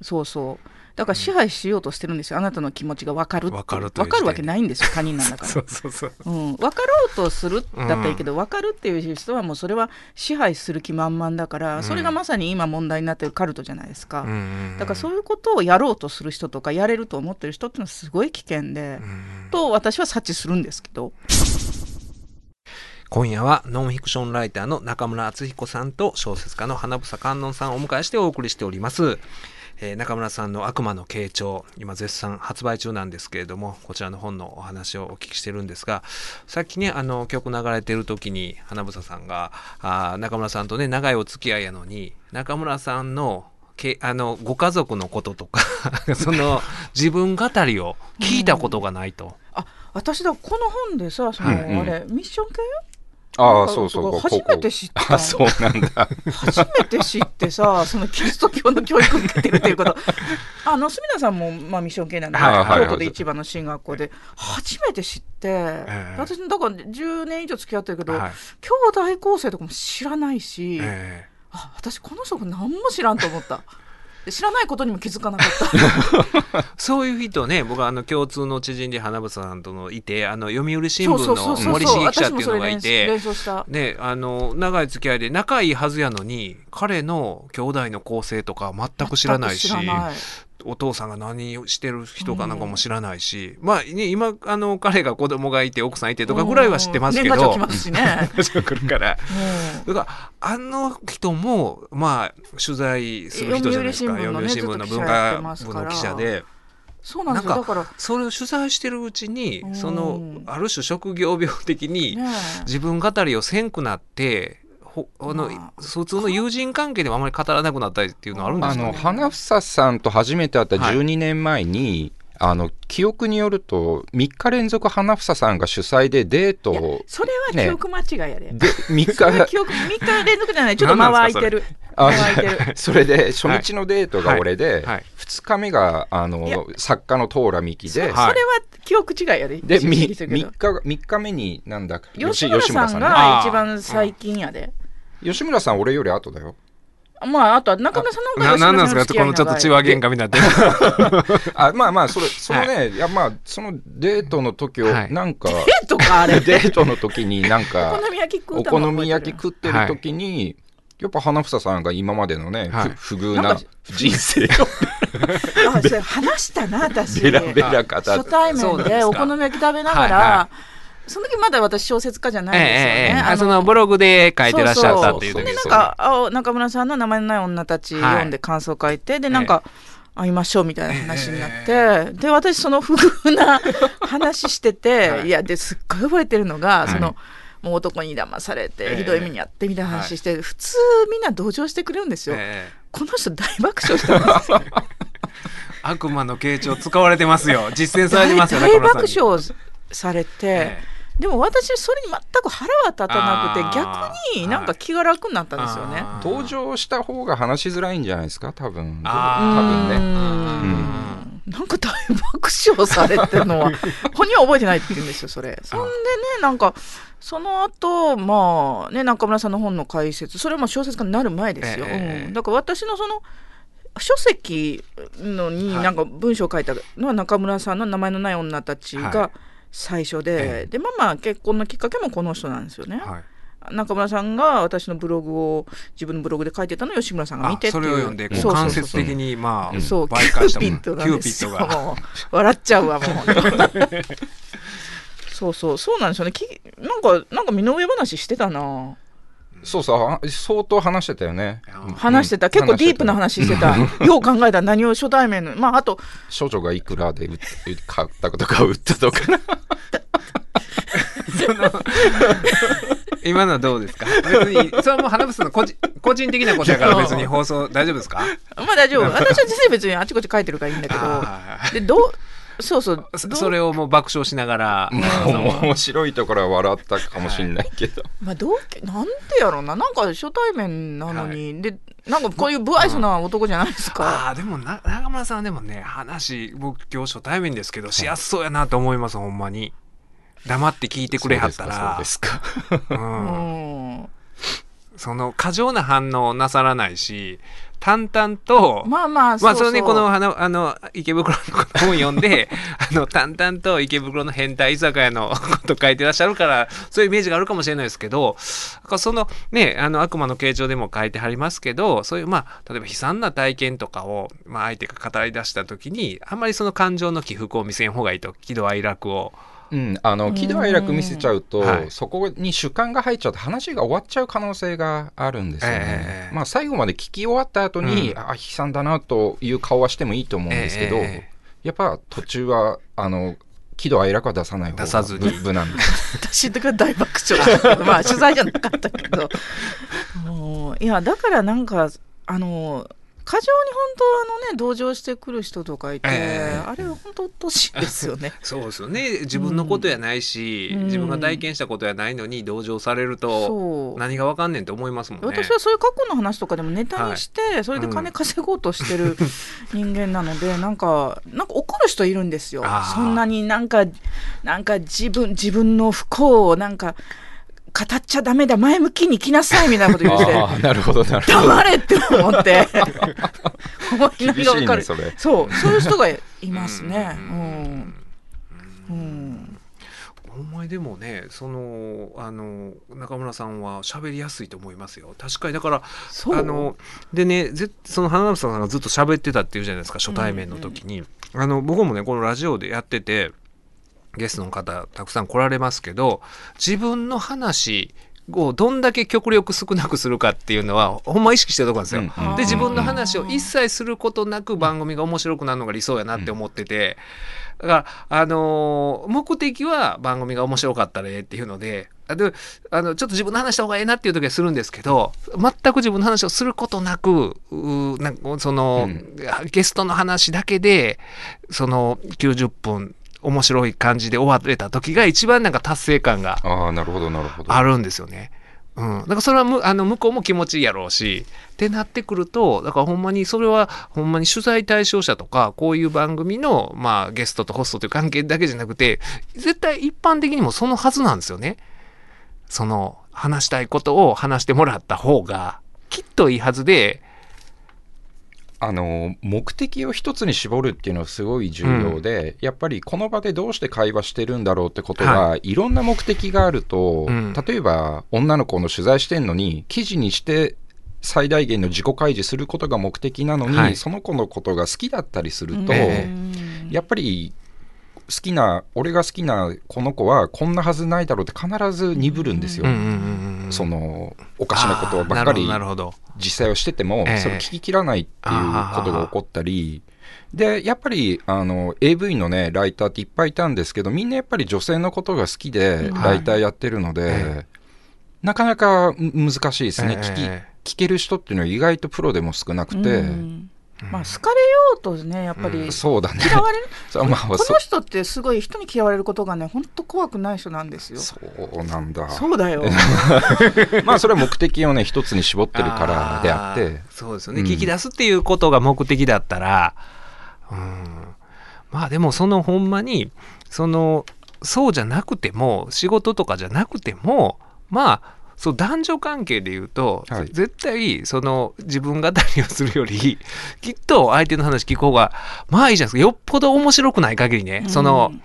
そうそうだから支配しようとしてるんですよ、あなたの気持ちが分かる分かる分かるわけないんですよ、他人なんだから。そうそうそう。うん、分かろうとするだったらいいけど、分かるっていう人はもうそれは支配する気満々だから、それがまさに今問題になってるカルトじゃないですか。うんうんうん。だからそういうことをやろうとする人とかやれると思ってる人っていうのはすごい危険で、と私は察知するんですけど。今夜はノンフィクションライターの中村敦彦さんと小説家の花房観音さんをお迎えしてお送りしております。えー中村さんの悪魔の傾聴、今絶賛発売中なんですけれども、こちらの本のお話をお聞きしてるんですが、さっきね、あの曲流れてる時に花房さんが、あー中村さんとね、長いお付き合いやのに、中村さんのけあのご家族のこととか その自分語りを聞いたことがないと。あ私だこの本でさその、うんうん。あれミッション系？ああ、そうそう。初めて知った。あ、そうなんだ。初めて知ってさそのキリスト教の教育受けてるっていうこと。あの隅田さんも、まあ、ミッション系なんで、京都で一番の進学校で初めて知って、え私だから10年以上付き合ってるけど、はい。兄弟構成とかも知らないし、えあ私この人何も知らんと思った。で知らないことにも気づかなかった。そういう人ね、僕はあの共通の知人で花房さんとのいて、あの読売新聞の森重記者っていうのがいてね、あの長い付き合いで仲いいはずやのに、彼の兄弟の構成とか全く知らないし、お父さんが何をしてる人かなんかも知らないし、まあね、今あの彼が子供がいて奥さんいてとかぐらいは知ってますけど、年賀状来ますしね来るから。うん。だからあの人もまあ取材する人じゃないですか。読売新聞のね読売新聞の文化部の記者で。そうなんですよ。だからそれを取材してるうちにうん。そのある種職業病的にね自分語りをせんくなってほあのまあ普通の友人関係でもあまり語らなくなったりっていうのはあるんであの、すか？ね花房さんと初めて会ったはい。12年前に、あの、記憶によると、3日連続花房さんが主催でデートを、それは記憶間違いやで、で、3それは日、記憶3日連続じゃない。ちょっと間は空いてる。あ間は空いてる。それで初日のデートが俺で、はい。はい。2日目があの作家のトラミキで、はいそれは記憶違いやで。で一時 3, 期するけど。日三日目になんだ吉村さんね。が一番最近やで、吉村さん俺より後だよ。まああとは中村さんのな方がなんなんですか？このちょっと血は喧嘩みたいにな。ってるあまあまあそれそのね、い、やまあそのデートの時をはいなんか、えとかあれ。デートの時になんおか好み焼き食お好み焼き食ってる時に、やっぱ花房さんが今までのね、はい。ふ不遇な人生を。あそれ話したな私。ベラベラ語って。初対面でお好み焼き食べながら、はいはその時まだ私小説家じゃないええですよね。ええあのそのブログで書いてらっしゃったっていう時でなんかあ中村さんの名前のない女たちはい。読んで感想書いて、でなんか、会いましょうみたいな話になって、で私その不遇な話してて、はい。い、やですっごい覚えてるのが、い。そのもう男に騙されて、ええ。ひどい目にあってみたいな話して、普通みんな同情してくれるんですよ、ええ。この人大爆笑してますよ。悪魔の傾聴使われてますよ。実践されて大ますよ大爆笑されて、えでも私それに全く腹は立たなくて逆になんか気が楽になったんですよね。あー同情した方が話しづらいんじゃないですか？多分。あ多分ね。うん。なんか大爆笑されてるのは 本人は覚えてないって言うんですよそれ。そんでねなんかその後まあね中村さんの本の解説それはもう小説家になる前ですよ。ええうん。だから私のその書籍のにはい。なんか文章を書いたのは中村さんの名前のない女たちはが最初で、ええでまあまあ結婚のきっかけもこの人なんですよね。はい中村さんが私のブログを自分のブログで書いてたのを吉村さんが見てってそれを読んで間接的にまあそう、キューピッドが笑っちゃうわ、もう。そうそう、そうなんですよね。きなんか、なんか身の上話してたな。そうそう相当話してたよね。うん。話してた、結構ディープな話してた。よう考えた。ら何を初対面の、まあ、あと、処女がいくらで買ったとか売ったとか。今のはどうですか？別にそれはもう花房の個人個人的なことやから別に放送大丈夫ですか？まあ大丈夫。私は実際別にあちこち書いてるからいいんだけあど、で、どう、そうそう、それをもう爆笑しながらまあ面白いところは笑ったかもしれないけど、まあ、どうけ、なんでやろうな。なんか初対面なのに、で、なんかこういう不愛想な男じゃないですか。ああでもな中村さんはでもね話僕今日初対面ですけどしやすそうやなと思いますほんまに。黙って聞いてくれはったら。そうですか。そうですかうん。うん。その過剰な反応をなさらないし淡々とまあまあ、まあそれねうこのあのあの池袋の本読んで あの淡々と池袋の変態居酒屋のこと書いてらっしゃるからそういうイメージがあるかもしれないですけどそのねあの悪魔の形状でも書いてはりますけどそういうまあ例えば悲惨な体験とかを、まあ、相手が語り出した時にあんまりその感情の起伏を見せん方がいいと喜怒哀楽を。うん、あの喜怒哀楽見せちゃうと、はい。そこに主観が入っちゃうと話が終わっちゃう可能性があるんですよね。ええまあ最後まで聞き終わった後に、うん。あ悲惨だなという顔はしてもいいと思うんですけど、ええやっぱ途中はあの喜怒哀楽は出さない方が出さずに。無無難で。す。私とか大爆笑だったけど まあ取材じゃなかったけど。もういやだからなんかあの過剰に本当あのね同情してくる人とかいて、ええ。あれ本当うっとうしいですよね。そうですよね。自分のことやないし、うん。自分が体験したことやないのに同情されると何がわかんねんって思いますもんね。私はそういう過去の話とかでもネタにして、それで金稼ごうとしてる 人間なので、なんかなんか怒る人いるんですよ。そんなになんかなんか自分自分の不幸をなんか語っちゃダメだ前向きに来なさいみたいなこと言ってなるほどなるほど。黙れって思って。思いながら。わかるねそれ。そうそういう人がいますね。ううん。ん、うん、ほん。まにでもねそのあの中村さんは喋りやすいと思いますよ。確かにだからあのでねぜその花房さんがずっと喋ってたっていうじゃないですか初対面の時に、あの僕もねこのラジオでやっててゲストの方たくさん来られますけど自分の話をどんだけ極力少なくするかっていうのはほんま意識してるところなんですよ。うんうんで自分の話を一切することなく番組が面白くなるのが理想やなって思ってて、だから、あのー目的は番組が面白かったらええっていうのであであのちょっと自分の話した方がええなっていう時はするんですけど全く自分の話をすることなくうなんかその、うん。ゲストの話だけでその90分面白い感じで終われた時が一番なんか達成感があるんですよね。うん、だからそれはむあの向こうも気持ちいいやろうしってなってくるとだからほんまにそれはほんまに取材対象者とかこういう番組の、まあ、ゲストとホストという関係だけじゃなくて絶対一般的にもそのはずなんですよね。その話したいことを話してもらった方がきっといいはずであの目的を一つに絞るっていうのはすごい重要で、やっぱりこの場でどうして会話してるんだろうってことは、い、ろんな目的があると、うん。例えば女の子の取材してんのに記事にして最大限の自己開示することが目的なのに、はい。その子のことが好きだったりすると、え。やっぱり好きな俺が好きなこの子はこんなはずないだろうって必ず鈍るんですよ。うんうんうんうんそのおかしなことばっかり実際はしてても、ええ。それ聞ききらないっていうことが起こったり、で、やっぱり、あの、AV のね、ライターっていっぱいいたんですけど、みんなやっぱり女性のことが好きで、うん。ライターやってるので、えなかなかむ難しいですね、え聞きえ聞ける人っていうのは意外とプロでも少なくて、うんまあ好かれようとねやっぱりうんそうだね。嫌われる、まあ、こその人ってすごい人に嫌われることがね本当怖くない人なんですよ。そうなんだ。そうだよ。まあ、それは目的をね、一つに絞ってるからであって。ー、そうですよね、うん。聞き出すっていうことが目的だったら、うん、まあでもそのほんまにそのそうじゃなくても仕事とかじゃなくてもまあそう男女関係で言うと、はい。絶対その自分語りをするより きっと相手の話聞く方がまあいいじゃないですか。よっぽど面白くない限りね、そのうん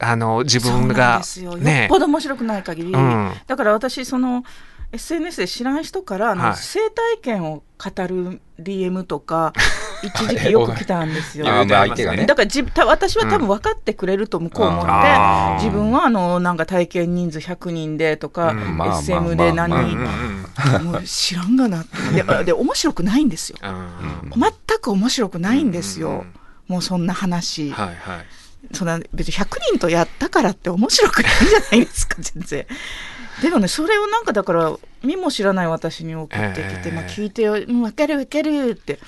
あの自そうなん分がですよ。よっねぽど面白くない限り、うん。だから私その SNS で知らん人からあの、はい。生体験を語る DM とか 一時期よく来たんですよ。あーまあ相手がね。だからじた私は多分分かってくれると向こう思って、あー。自分はあのなんか体験人数100人でとか、うん。SM で何まあ人、うんうんうん。もう知らんがなって。で面白くないんですよ。うん。全く面白くないんですよ、うんうんうん。もうそんな話、はいはい。そんな別に100人とやったからって面白くないじゃないですか全然でもねそれをなんかだから見も知らない私に送ってきて、ええ。まあ、聞いて分かる分かるって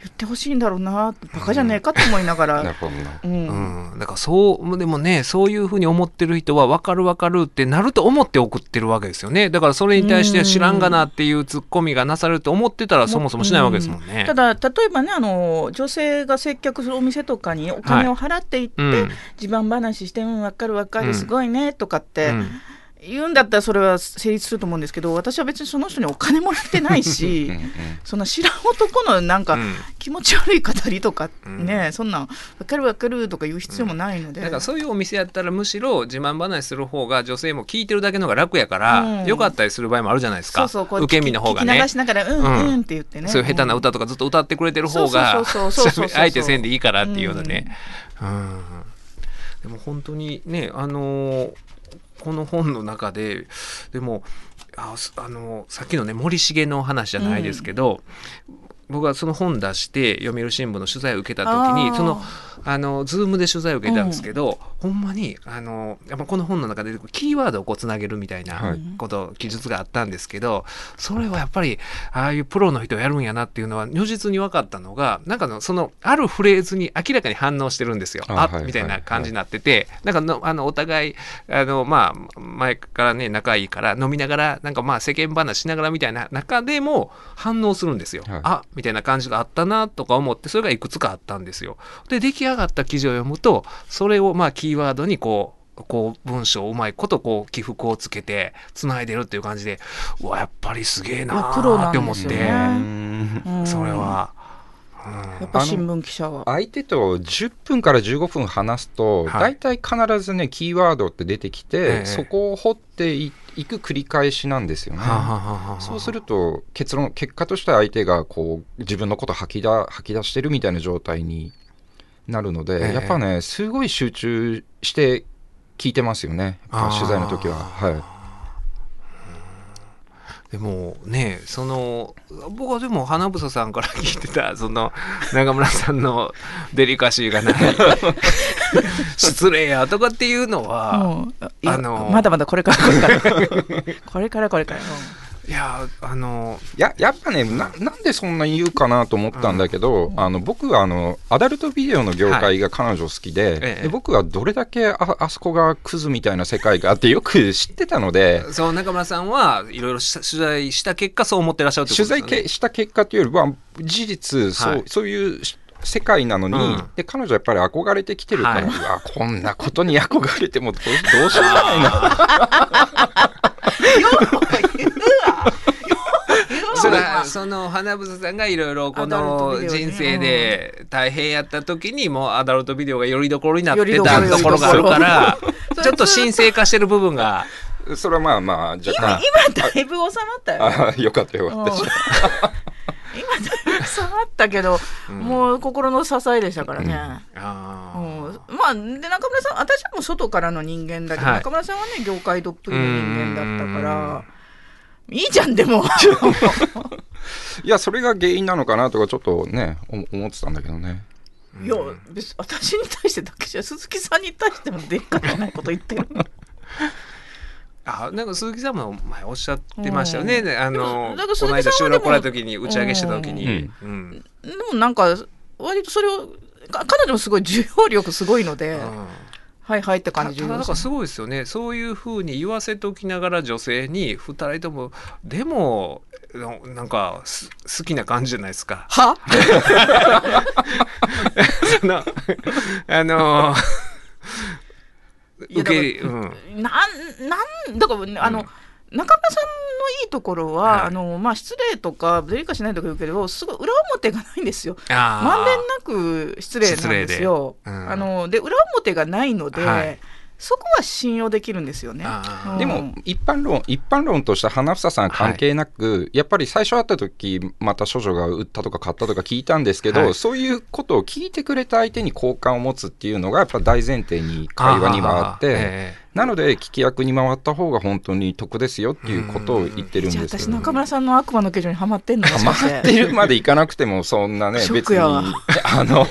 言ってほしいんだろうなバカじゃねえかと思いながら、なるほどね。うん。うん、だからそうでもねそういうふうに思ってる人は分かる分かるってなると思って送ってるわけですよね。だからそれに対して知らんがなっていうツッコミがなされると思ってたらそもそもしないわけですもんね。ただ例えばねあの女性が接客するお店とかにお金を払っていって、うん。自慢話して「うん分かる分かるうん。すごいね」とかってうん言うんだったらそれは成立すると思うんですけど私は別にその人にお金もらってないしうんうんそんな知らん男のなんかうん。気持ち悪い語りとかうん。ね、そんなん分かる分かるとか言う必要もないので、だからそういうお店やったらむしろ自慢話する方が女性も聞いてるだけの方が楽やから、うん。よかったりする場合もあるじゃないですか。受け身の方がね。聞き流しながら「うんうん。うん」って言ってね、そういう下手な歌とかずっと歌ってくれてる方が相手せんでいいからっていうようなね、うん。でも本当にねあのーこの本の中ででもああのさっきのね森重の話じゃないですけど、僕はその本出して読売新聞の取材を受けた時にそのあのズームで取材を受けたんですけど、ほんまにあのやっぱこの本の中でキーワードをこうつなげるみたいなはい。こと、記述があったんですけどそれはやっぱりああいうプロの人をやるんやなっていうのは如実に分かったのがなんかのそのあるフレーズに明らかに反応してるんですよ。ああはいみたいな感じになってて、なんかのあのお互いあのまあ前からね仲いいから飲みながらなんかまあ世間話しながらみたいな中でも反応するんですよ。はい。あみたいな感じがあったなとか思ってそれがいくつかあったんですよ。で出来上がった記事を読むとそれをまあキーワードにこうこう文章をうまいことこう起伏をつけてつないでるっていう感じでうわやっぱりすげえなーって思って、ねそれは、やっぱ新聞記者は。相手と10分から15分話すと、は。い大体必ずね、キーワードって出てきて、ええそこを掘っていいく繰り返しなんですよね。そうすると結論結果として相手がこう自分のこと吐きだ吐き出してるみたいな状態になるので、ええ。やっぱねすごい集中して聞いてますよね。取材の時は。はいでもねその僕はでも花房さんから聞いてたその中村さんのデリカシーがない 失礼やとかっていうのは、あのまだまだこれからこれからこれからこれから。いやあのややっぱねななんでそんな言うかなと思ったんだけど、あの僕はあのアダルトビデオの業界が彼女好きで,、ええ。で僕はどれだけああそこがクズみたいな世界があってよく知ってたのでそう中村さんはいろいろし取材した結果そう思ってらっしゃるってこと取ですよね。材けした結果というよりは事実そう,、はい。そういう世界なのに、うん。で彼女はやっぱり憧れてきてるから、はい。うわこんなことに憧れてもどうどうしようもないな。それはその花房さんがいろいろこの人生で大変やった時にもうアダルトビデオがよりどころになってたところがあるから ろちょっと神聖化してる部分が。それはまあまあ若今干。今だいぶ収まったよ。ああよかったよかった、うん。今だいぶ収まったけど、もう心の支えでしたからね。うん。まあで中村さん私はもう外からの人間だけど、はい。中村さんはね業界どっぷりの人間だったからいいじゃんでも。いやそれが原因なのかなとかちょっとねお思ってたんだけどね。いや別に私に対してだけじゃ鈴木さんに対してもでっかくないこと言ってる。あなんか鈴木さんも前おっしゃってましたよね、うん。あのこの間鈴木さんはでも収録来られた時に打ち上げした時に、うん。でもなんか割とそれをか彼女もすごい需要力すごいので、うんはいはいってた感じただだからすごいですよねそういうふうに言わせておきながら女性に2人ともでもななんかす好きな感じじゃないですか。は？そのあのいや受け入れ、うん、なんなんだからねあの、中村さんのいいところは、はい。あのまあ、失礼とかデリカしないとか言うけどすごい裏表がないんですよ。まんべんなく失礼なんですよ。うん。あので裏表がないので、はい。そこは信用できるんですよね。うん。でも一般論一般論とした花房さん関係なく、やっぱり最初会った時また処女が売ったとか買ったとか聞いたんですけど、はい。そういうことを聞いてくれた相手に好感を持つっていうのがやっぱ大前提に会話にはあって、ええなので聞き役に回った方が本当に得ですよっていうことを言ってるんですけど私中村さんの悪魔の形状にはまってんのハマってるまでいかなくてもそんなね 別にあの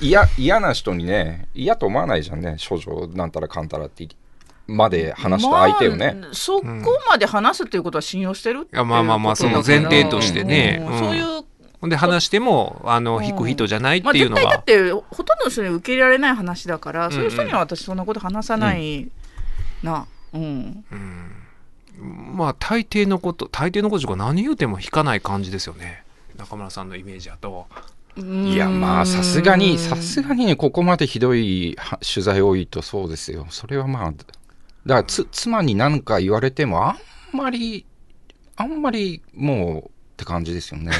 嫌嫌な人にね嫌と思わないじゃんね。少女なんたらかんたらってまで話した相手をね、まあそこまで話すっていうことは信用してるっていうやまあまあまあその前提としてね。うん。うん。そういう。ほんで話してもあのうん。引く人じゃないっまあ、ていうのは絶対だっ、てほとんどの人に受け入れられない話だから、んそういう人には私そんなこと話さないな、うん。まあ大抵のこと大抵のこととか何言うても引かない感じですよね。中村さんのイメージだと。いやまあさすがにさすがにねここまでひどいは取材多いとそうですよ。それはまあだからつ妻に何か言われてもあんまりあんまりもうって感じですよね。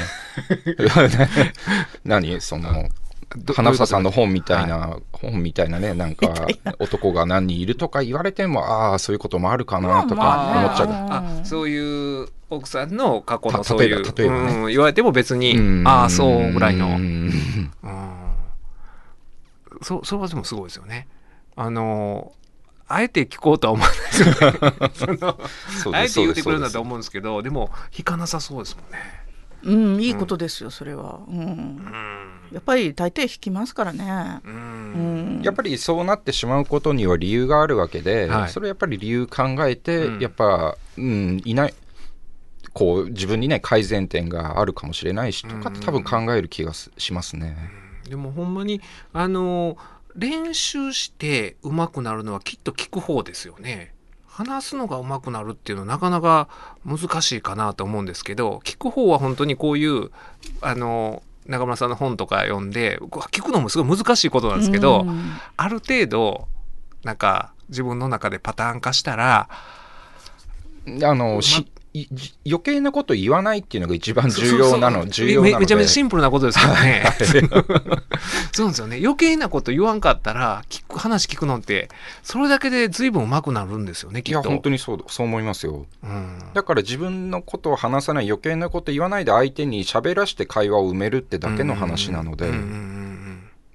何？そのど花房さんの本みたいな、本みたいなねなんか男が何人いるとか言われてもああそういうこともあるかなとか思っちゃう、うんあ。そういう奥さんの過去のたそういう例えばね。うん言われても別にうん。ああそうぐらいの、ううん。んそうそれはでもすごいですよね。あのあえて聞こうとは思わないですよね。あえて言ってくれるんだと思うんですけどでも引かなさそうですもんねうん、いいことですよそれは、うん。うんやっぱり大抵引きますからね、ううん。ん、やっぱりそうなってしまうことには理由があるわけで、はい。それやっぱり理由考えて、うん。やっぱ、うん、いないこう自分にね改善点があるかもしれないしとかって多分考える気がすしますね。でもほんまにあの練習して上手くなるのはきっと聞く方ですよね。話すのが上手くなるっていうのはなかなか難しいかなと思うんですけど聞く方は本当にこういうあの中村さんの本とか読んで聞くのもすごい難しいことなんですけど、うん。ある程度なんか自分の中でパターン化したらあの、しいじ余計なこと言わないっていうのが一番重要なの重要なので。めめちゃめちゃシンプルなことですからねそうなんですよね。余計なこと言わんかったら聞く話聞くのってそれだけで随分上手くなるんですよねきいやっと本当にそうそう思いますよ。うん。だから自分のことを話さない余計なこと言わないで相手に喋らして会話を埋めるってだけの話なので、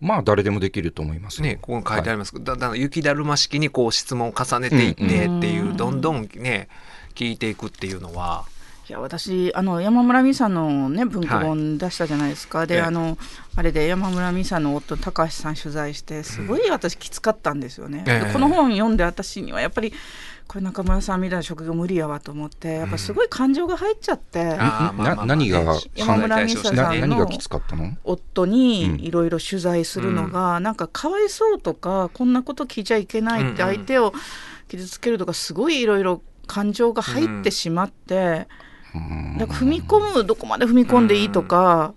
まあ誰でもできると思いますよ。ね、ここに書いてあります。けど、だんだん雪だるま式にこう質問を重ねていってっていう、うん。どんどんね聞いていくっていうのは。いや私あの山村美沙のね文庫本出したじゃないですか、ええ。であのあれで山村美沙の夫高橋さん取材してすごい私きつかったんですよね、ええ。でこの本読んで私にはやっぱりこれ中村さんみたいな職業無理やわと思ってやっぱすごい感情が入っちゃって、あーまあまあまあな何がね山村美沙なさんの何がきつかったの？夫うん。にいろいろ取材するのが、なんかかわいそうとかこんなこと聞いちゃいけないって相手を傷つけるとかすごいいろいろ感情が入ってしまって、うん。なんか踏み込むどこまで踏み込んでいいとか、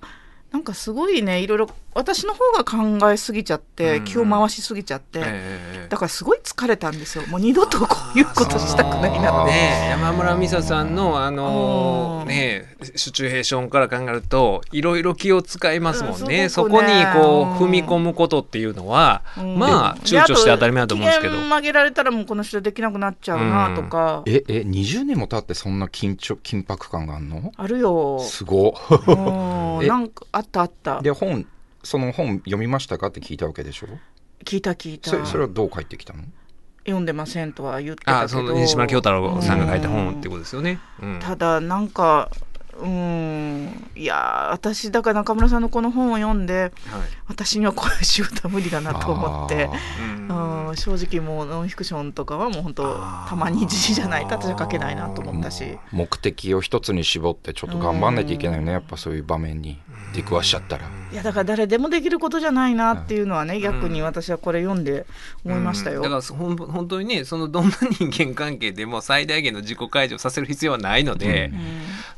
なんかすごいねいろいろ私の方が考えすぎちゃって、うん気を回しすぎちゃって、ええだからすごい疲れたんですよ。もう二度とこういうことしたくないなって。ねえ山村美沙さんのあのうん。ねえシチュエーションから考えるといろいろ気を使いますもんね、うんそこにこううん踏み込むことっていうのは、うん。まあ躊躇して当たり前だと思うんですけど。曲げられたらもうこの人できなくなっちゃうなとか、ええ20年も経ってそんな緊張緊迫感があるの？あるよ。すごうん。えなんかあったあった。で本その本読みましたかって聞いたわけでしょ？聞いた聞いた。それそれはどう返ってきたの？読んでませんとは言ってたけど。あその西村京太郎さんが書いた本ってことですよね。うん。ただなんかうーん、いや私だから中村さんのこの本を読んで、はい。私にはこういう仕事は無理だなと思ってう。んうん、正直もうノンフィクションとかはもう本当たまに時事じゃないと私は書けないなと思ったし、目的を一つに絞ってちょっと頑張んないといけないよねやっぱそういう場面に出くわしちゃったら。いやだから誰でもできることじゃないなっていうのはね、逆に私はこれ読んで思いましたよ。うん。だからそほん本当にねそのどんな人間関係でも最大限の自己解除させる必要はないので、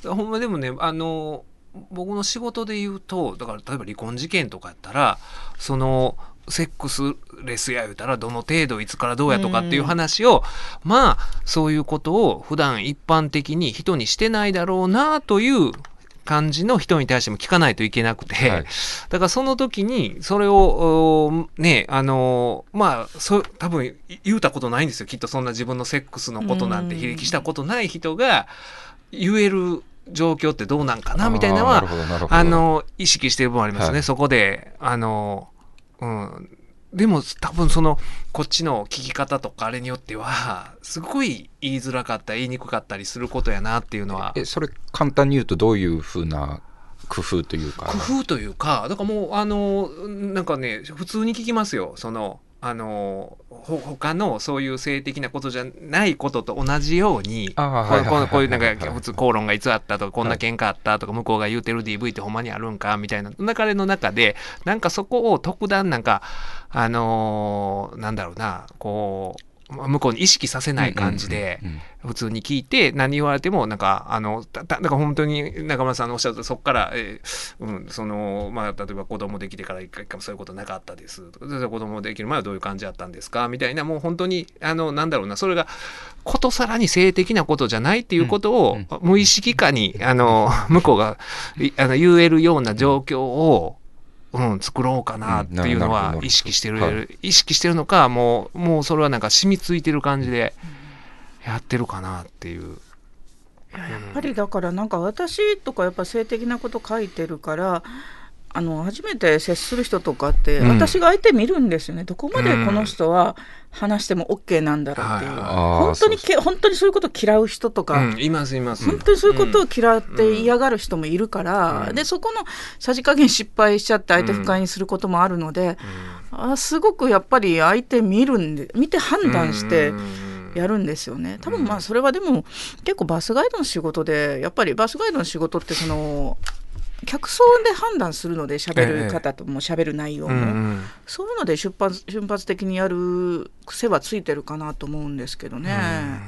ほんまでもねあの僕の仕事で言うとだから例えば離婚事件とかやったらそのセックスレスや言うたらどの程度いつからどうやとかっていう話を、まあそういうことを普段一般的に人にしてないだろうなという感じの人に対しても聞かないといけなくて、はい。だからその時にそれをおねあのまあそ多分言うたことないんですよ。きっとそんな自分のセックスのことなんてうん。悲劇したことない人が言える状況ってどうなんかなみたいなのはあの意識してる部分ありますね、はい。そこであのうん。でも多分そのこっちの聞き方とかあれによってはすごい言いづらかったり言いにくかったりすることやなっていうのは。えそれ簡単に言うとどういうふうな工夫というか？工夫というかだからもうあのなんかね普通に聞きますよ。そのあのほ他のそういう性的なことじゃないことと同じようにこういうなんはいか普通口論がいつあったとかこんな喧嘩あったとか向こうが言うてる DV ってほんまにあるんかみたいな。流れの中でなんかそこを特段なんかあのーなんだろうなこう向こうに意識させない感じで、うんうんうん普通に聞いて何言われてもなんかあのたただから本当に中村さんのおっしゃるとそこから、えーうんそのまあ、例えば子供できてから一回もそういうことなかったです。とかで子供できる前はどういう感じだったんですか？みたいなもう本当にあのなんだろうなそれがことさらに性的なことじゃないっていうことを、うん無意識化にあの 向こうがいあの言えるような状況をうん、作ろうかなっていうのは意識してる、は意識してるのかもうもうそれはなんか染みついてる感じでやってるかなっていう。やっぱりだからなんか私とかやっぱ性的なこと書いてるからあの初めて接する人とかって、うん。私が相手見るんですよね。どこまでこの人は話しても OK なんだろうっていう、本当にそうけ本当にそういうことを嫌う人とか、うん、いますいます。本当にそういうことを嫌って嫌がる人もいるから、うん。でそこのさじ加減失敗しちゃって相手不快にすることもあるので、あすごくやっぱり相手見るんで見て判断してやるんですよね。多分まあそれはでも結構バスガイドの仕事でやっぱりバスガイドの仕事ってその客層で判断するので喋る方とも喋る内容も、うんうん。そういうので出発瞬発的にやる癖はついてるかなと思うんですけどね。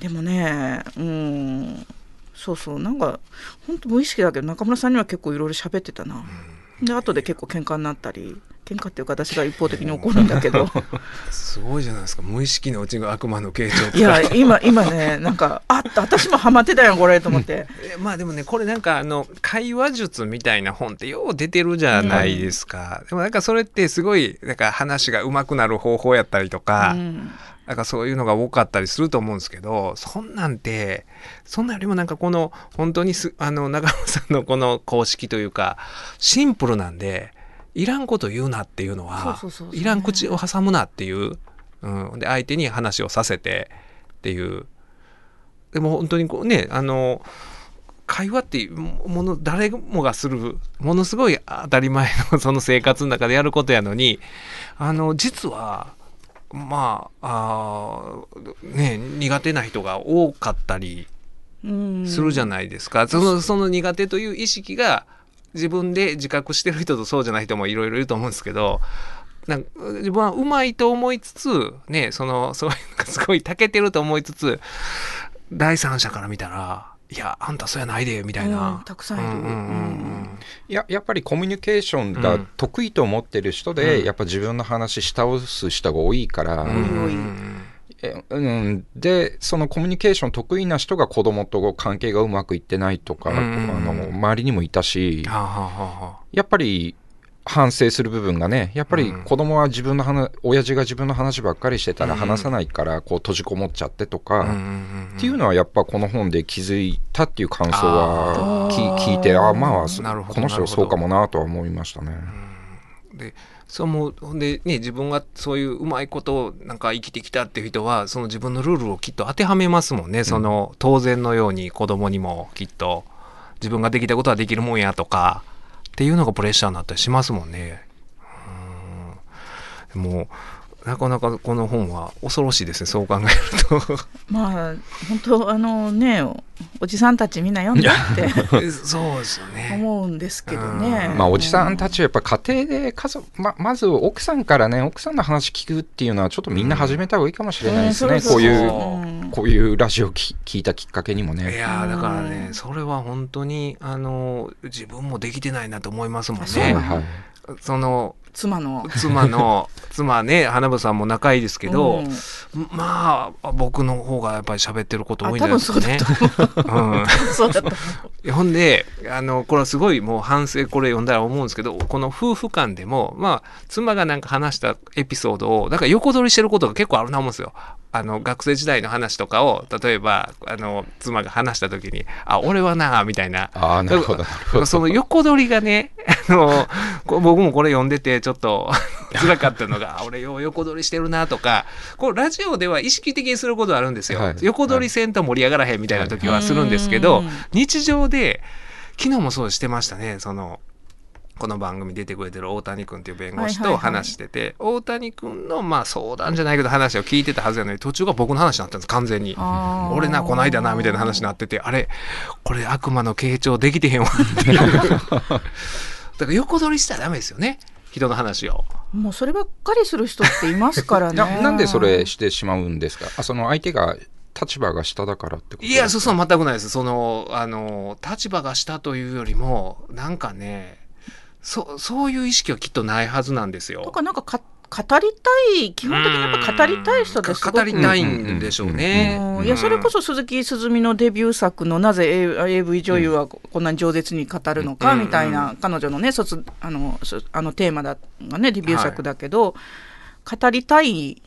でもねうん。そうそう。なんか本当無意識だけど中村さんには結構いろいろ喋ってたな。で後で結構喧嘩になったり喧嘩っていうか私が一方的に怒るんだけど。すごいじゃないですか。無意識のうちが悪魔の形状いや今今ねなんかあ私もハマってたよこれと思って。えまあでもねこれなんかあの会話術みたいな本ってよう出てるじゃないですか、でもなんかそれってすごいなんか話が上手くなる方法やったりとか、うん。なんかそういうのが多かったりすると思うんですけどそんなんてそんなんよりもなんかこの本当にすあの中村さんのこの公式というかシンプルなんでいらんこと言うなっていうのはいらん口を挟むなっていう、うん、で相手に話をさせてっていう。でも本当にこうねあの会話っていうもの誰もがするものすごい当たり前の その生活の中でやることやのにあの実はまああーね苦手な人が多かったりうん。するじゃないですか、そのその苦手という意識が自分で自覚してる人とそうじゃない人もいろいろいると思うんですけどなんか自分はうまいと思いつつねそのそういうのがすごい長けてると思いつつ第三者から見たら「いやあんたそうやないで」みたいな、うんたくさんいる。うんうんうん。うん。いややっぱりコミュニケーションが得意と思ってる人で、うん。やっぱ自分の話し倒す人が多いから、ん多い。えうん、でそのコミュニケーション得意な人が子供と関係がうまくいってないとか、うんあの周りにもいたしはあはあはやっぱり反省する部分がねやっぱりうん。子供は自分の話親父が自分の話ばっかりしてたらうん。話さないからこう閉じこもっちゃってとか、うんうんうんっていうのはやっぱこの本で気づいたっていう感想は聞いてあまあそなるほどこの人はそうかもなとは思いましたね。でそう思う。ほんでね自分がそういううまいことをなんか生きてきたっていう人はその自分のルールをきっと当てはめますもんね、その当然のように子供にもきっと。自分ができたことはできるもんやとか。っていうのがプレッシャーになったりしますもんね。うん。もうなかなかこの本は恐ろしいですねそう考えると。まあ本当あのねおじさんたちみんな読んでって そうですよね。思うんですけどね。まあ、おじさんたちはやっぱ家庭で家族、ままず奥さんからね奥さんの話聞くっていうのはちょっとみんな始めた方がいいかもしれないですね、うん。こういううん。こういうラジオき聞いたきっかけにもいね。やーだからうねんそれは本当にあの自分もできてないなと思いますもんそうねはいはい。その妻の。妻の妻ね花房さんも仲いいですけど、うんまあ僕の方がやっぱり喋ってること多いんじゃないですかね。ほんであのこれはすごいもう反省これ読んだら思うんですけどこの夫婦間でもまあ妻がなんか話したエピソードをなんか横取りしてることが結構あるな思うんですよ。あの学生時代の話とかを例えばあの妻が話した時に「あ俺はな」みたいなああなるほどなるほど。その横取りがね、あの、僕もこれ読んでて、ちょっと 辛かったのが、あ俺よう横取りしてるなとか、こうラジオでは意識的にすることあるんですよ。はい横取りせんと盛り上がらへんみたいな時はするんですけど、うん日常で、昨日もそうしてましたね、その、この番組出てくれてる大谷君っていう弁護士とはいはいはい。話してて、大谷君のまあ相談じゃないけど話を聞いてたはずやのに途中が僕の話になったんです完全に。俺なこないだなみたいな話になっててあれこれ悪魔の傾聴できてへんわってだから横取りしたらダメですよね人の話を。もうそればっかりする人っていますからね。ななんでそれしてしまうんですか？あその相手が立場が下だからってこと？いやそうそう全くないです。そのあの立場が下というよりもなんかねそそういう意識はきっとないはずなんですよ。とかなんかか語りたい基本的にやっぱ語りたい人ですごく。語りたいんでしょうね。うん。いやそれこそ鈴木すずみのデビュー作のなぜ AV 女優はこんなに饒舌に語るのかうん。みたいな彼女のね卒あのそあのテーマだがねデビュー作だけど、語りたい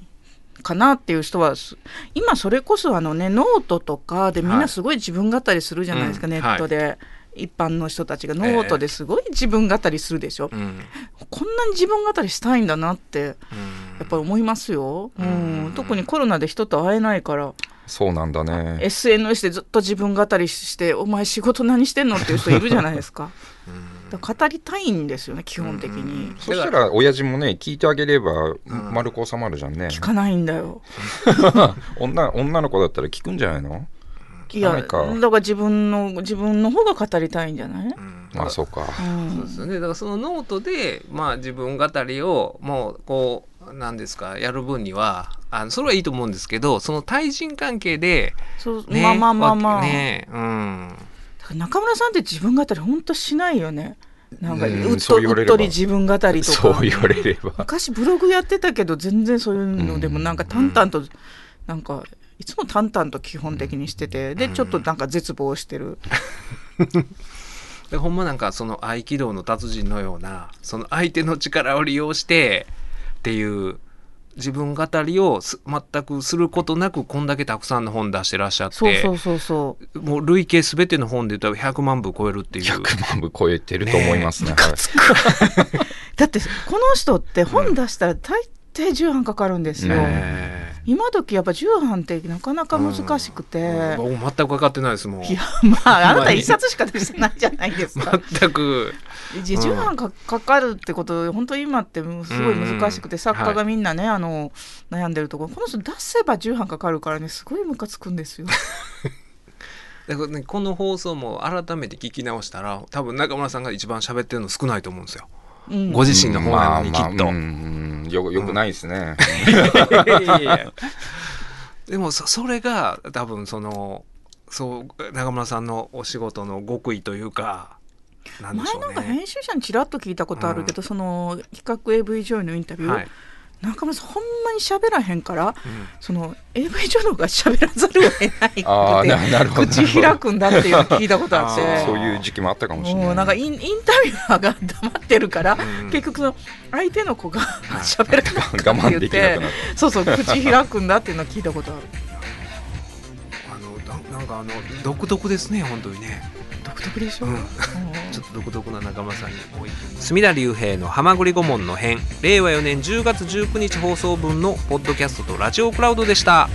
かなっていう人はす今それこそあのねノートとかでみんなすごい自分語りするじゃないですか、うん。ネットで。一般の人たちがノートですごい自分語りするでしょ、うん。こんなに自分語りしたいんだなってうん。やっぱり思いますよ、うん。うん。特にコロナで人と会えないから。そうなんだね。SNS でずっと自分語りして「お前仕事何してんの?」っていう人いるじゃないですか。語りたいんですよね基本的に、そしたら親父もね聞いてあげれば丸く収まるじゃんね、聞かないんだよ。女女の子だったら聞くんじゃないの？いやだから自分の自分の方が語りたいんじゃない、うん。まあそうか。うん。そうですよね。だからそのノートで、まあ、自分語りをもうこうなんですかやる分にはあのそれはいいと思うんですけどその対人関係で、そうね、まあまあまあまあ、ねうん。だから中村さんって自分語り本当しないよね。なんかううんっとうっとり自分語りとか。そう言われれば。昔ブログやってたけど全然そういうのでもなんか淡々と、なんかいつも淡々と基本的にしててでちょっとなんか絶望してる、でほんまなんかその合気道の達人のようなその相手の力を利用してっていう自分語りをす全くすることなくこんだけたくさんの本出してらっしゃってそうそうそうそう。もう累計すべての本で言ったら100万部超えるっていう。100万部超えてると思いますねはい だってこの人って本出したら大抵重版かかるんですよ、ね今時やっぱ重版ってなかなか難しくて、え僕全く分かってないですもん。いやまあ あなた一冊しか出してないじゃないですか。全く。じ重版かかかるってこと本当今ってすごい難しくて、うん。作家がみんなね、あの悩んでるとこ。ろこの人出せば重版かかるからねすごいムカつくんですよ。だからね、この放送も改めて聞き直したら多分中村さんが一番喋ってるの少ないと思うんですよ。うん。ご自身の方なのにきっと。まあまあうんうん。よよくないですね、でもそそれが多分そのそう中村さんのお仕事の極意というかなんでしょう前なんかね。編集者にちらっと聞いたことあるけど、その企画 AV 女優のインタビュー、はい中村さんほんまに喋らへんからうん。その AV 女優が喋らざるを得ないああなくなるほど。て口開くんだっていうの聞いたことあって。そういう時期もあったかもしれない。もうなんかインインタビュアーが黙ってるから、うん。結局その相手の子が喋らなかって言ってそうそう口開くんだっていうのは聞いたことある。あのななんかあの独特ですね本当にね。独特でしょ、うん、ちょっと独特な仲間さんに隅田隆平の「はまぐり顧問の編」令和4年10月19日放送分のポッドキャストとラジオクラウドでした。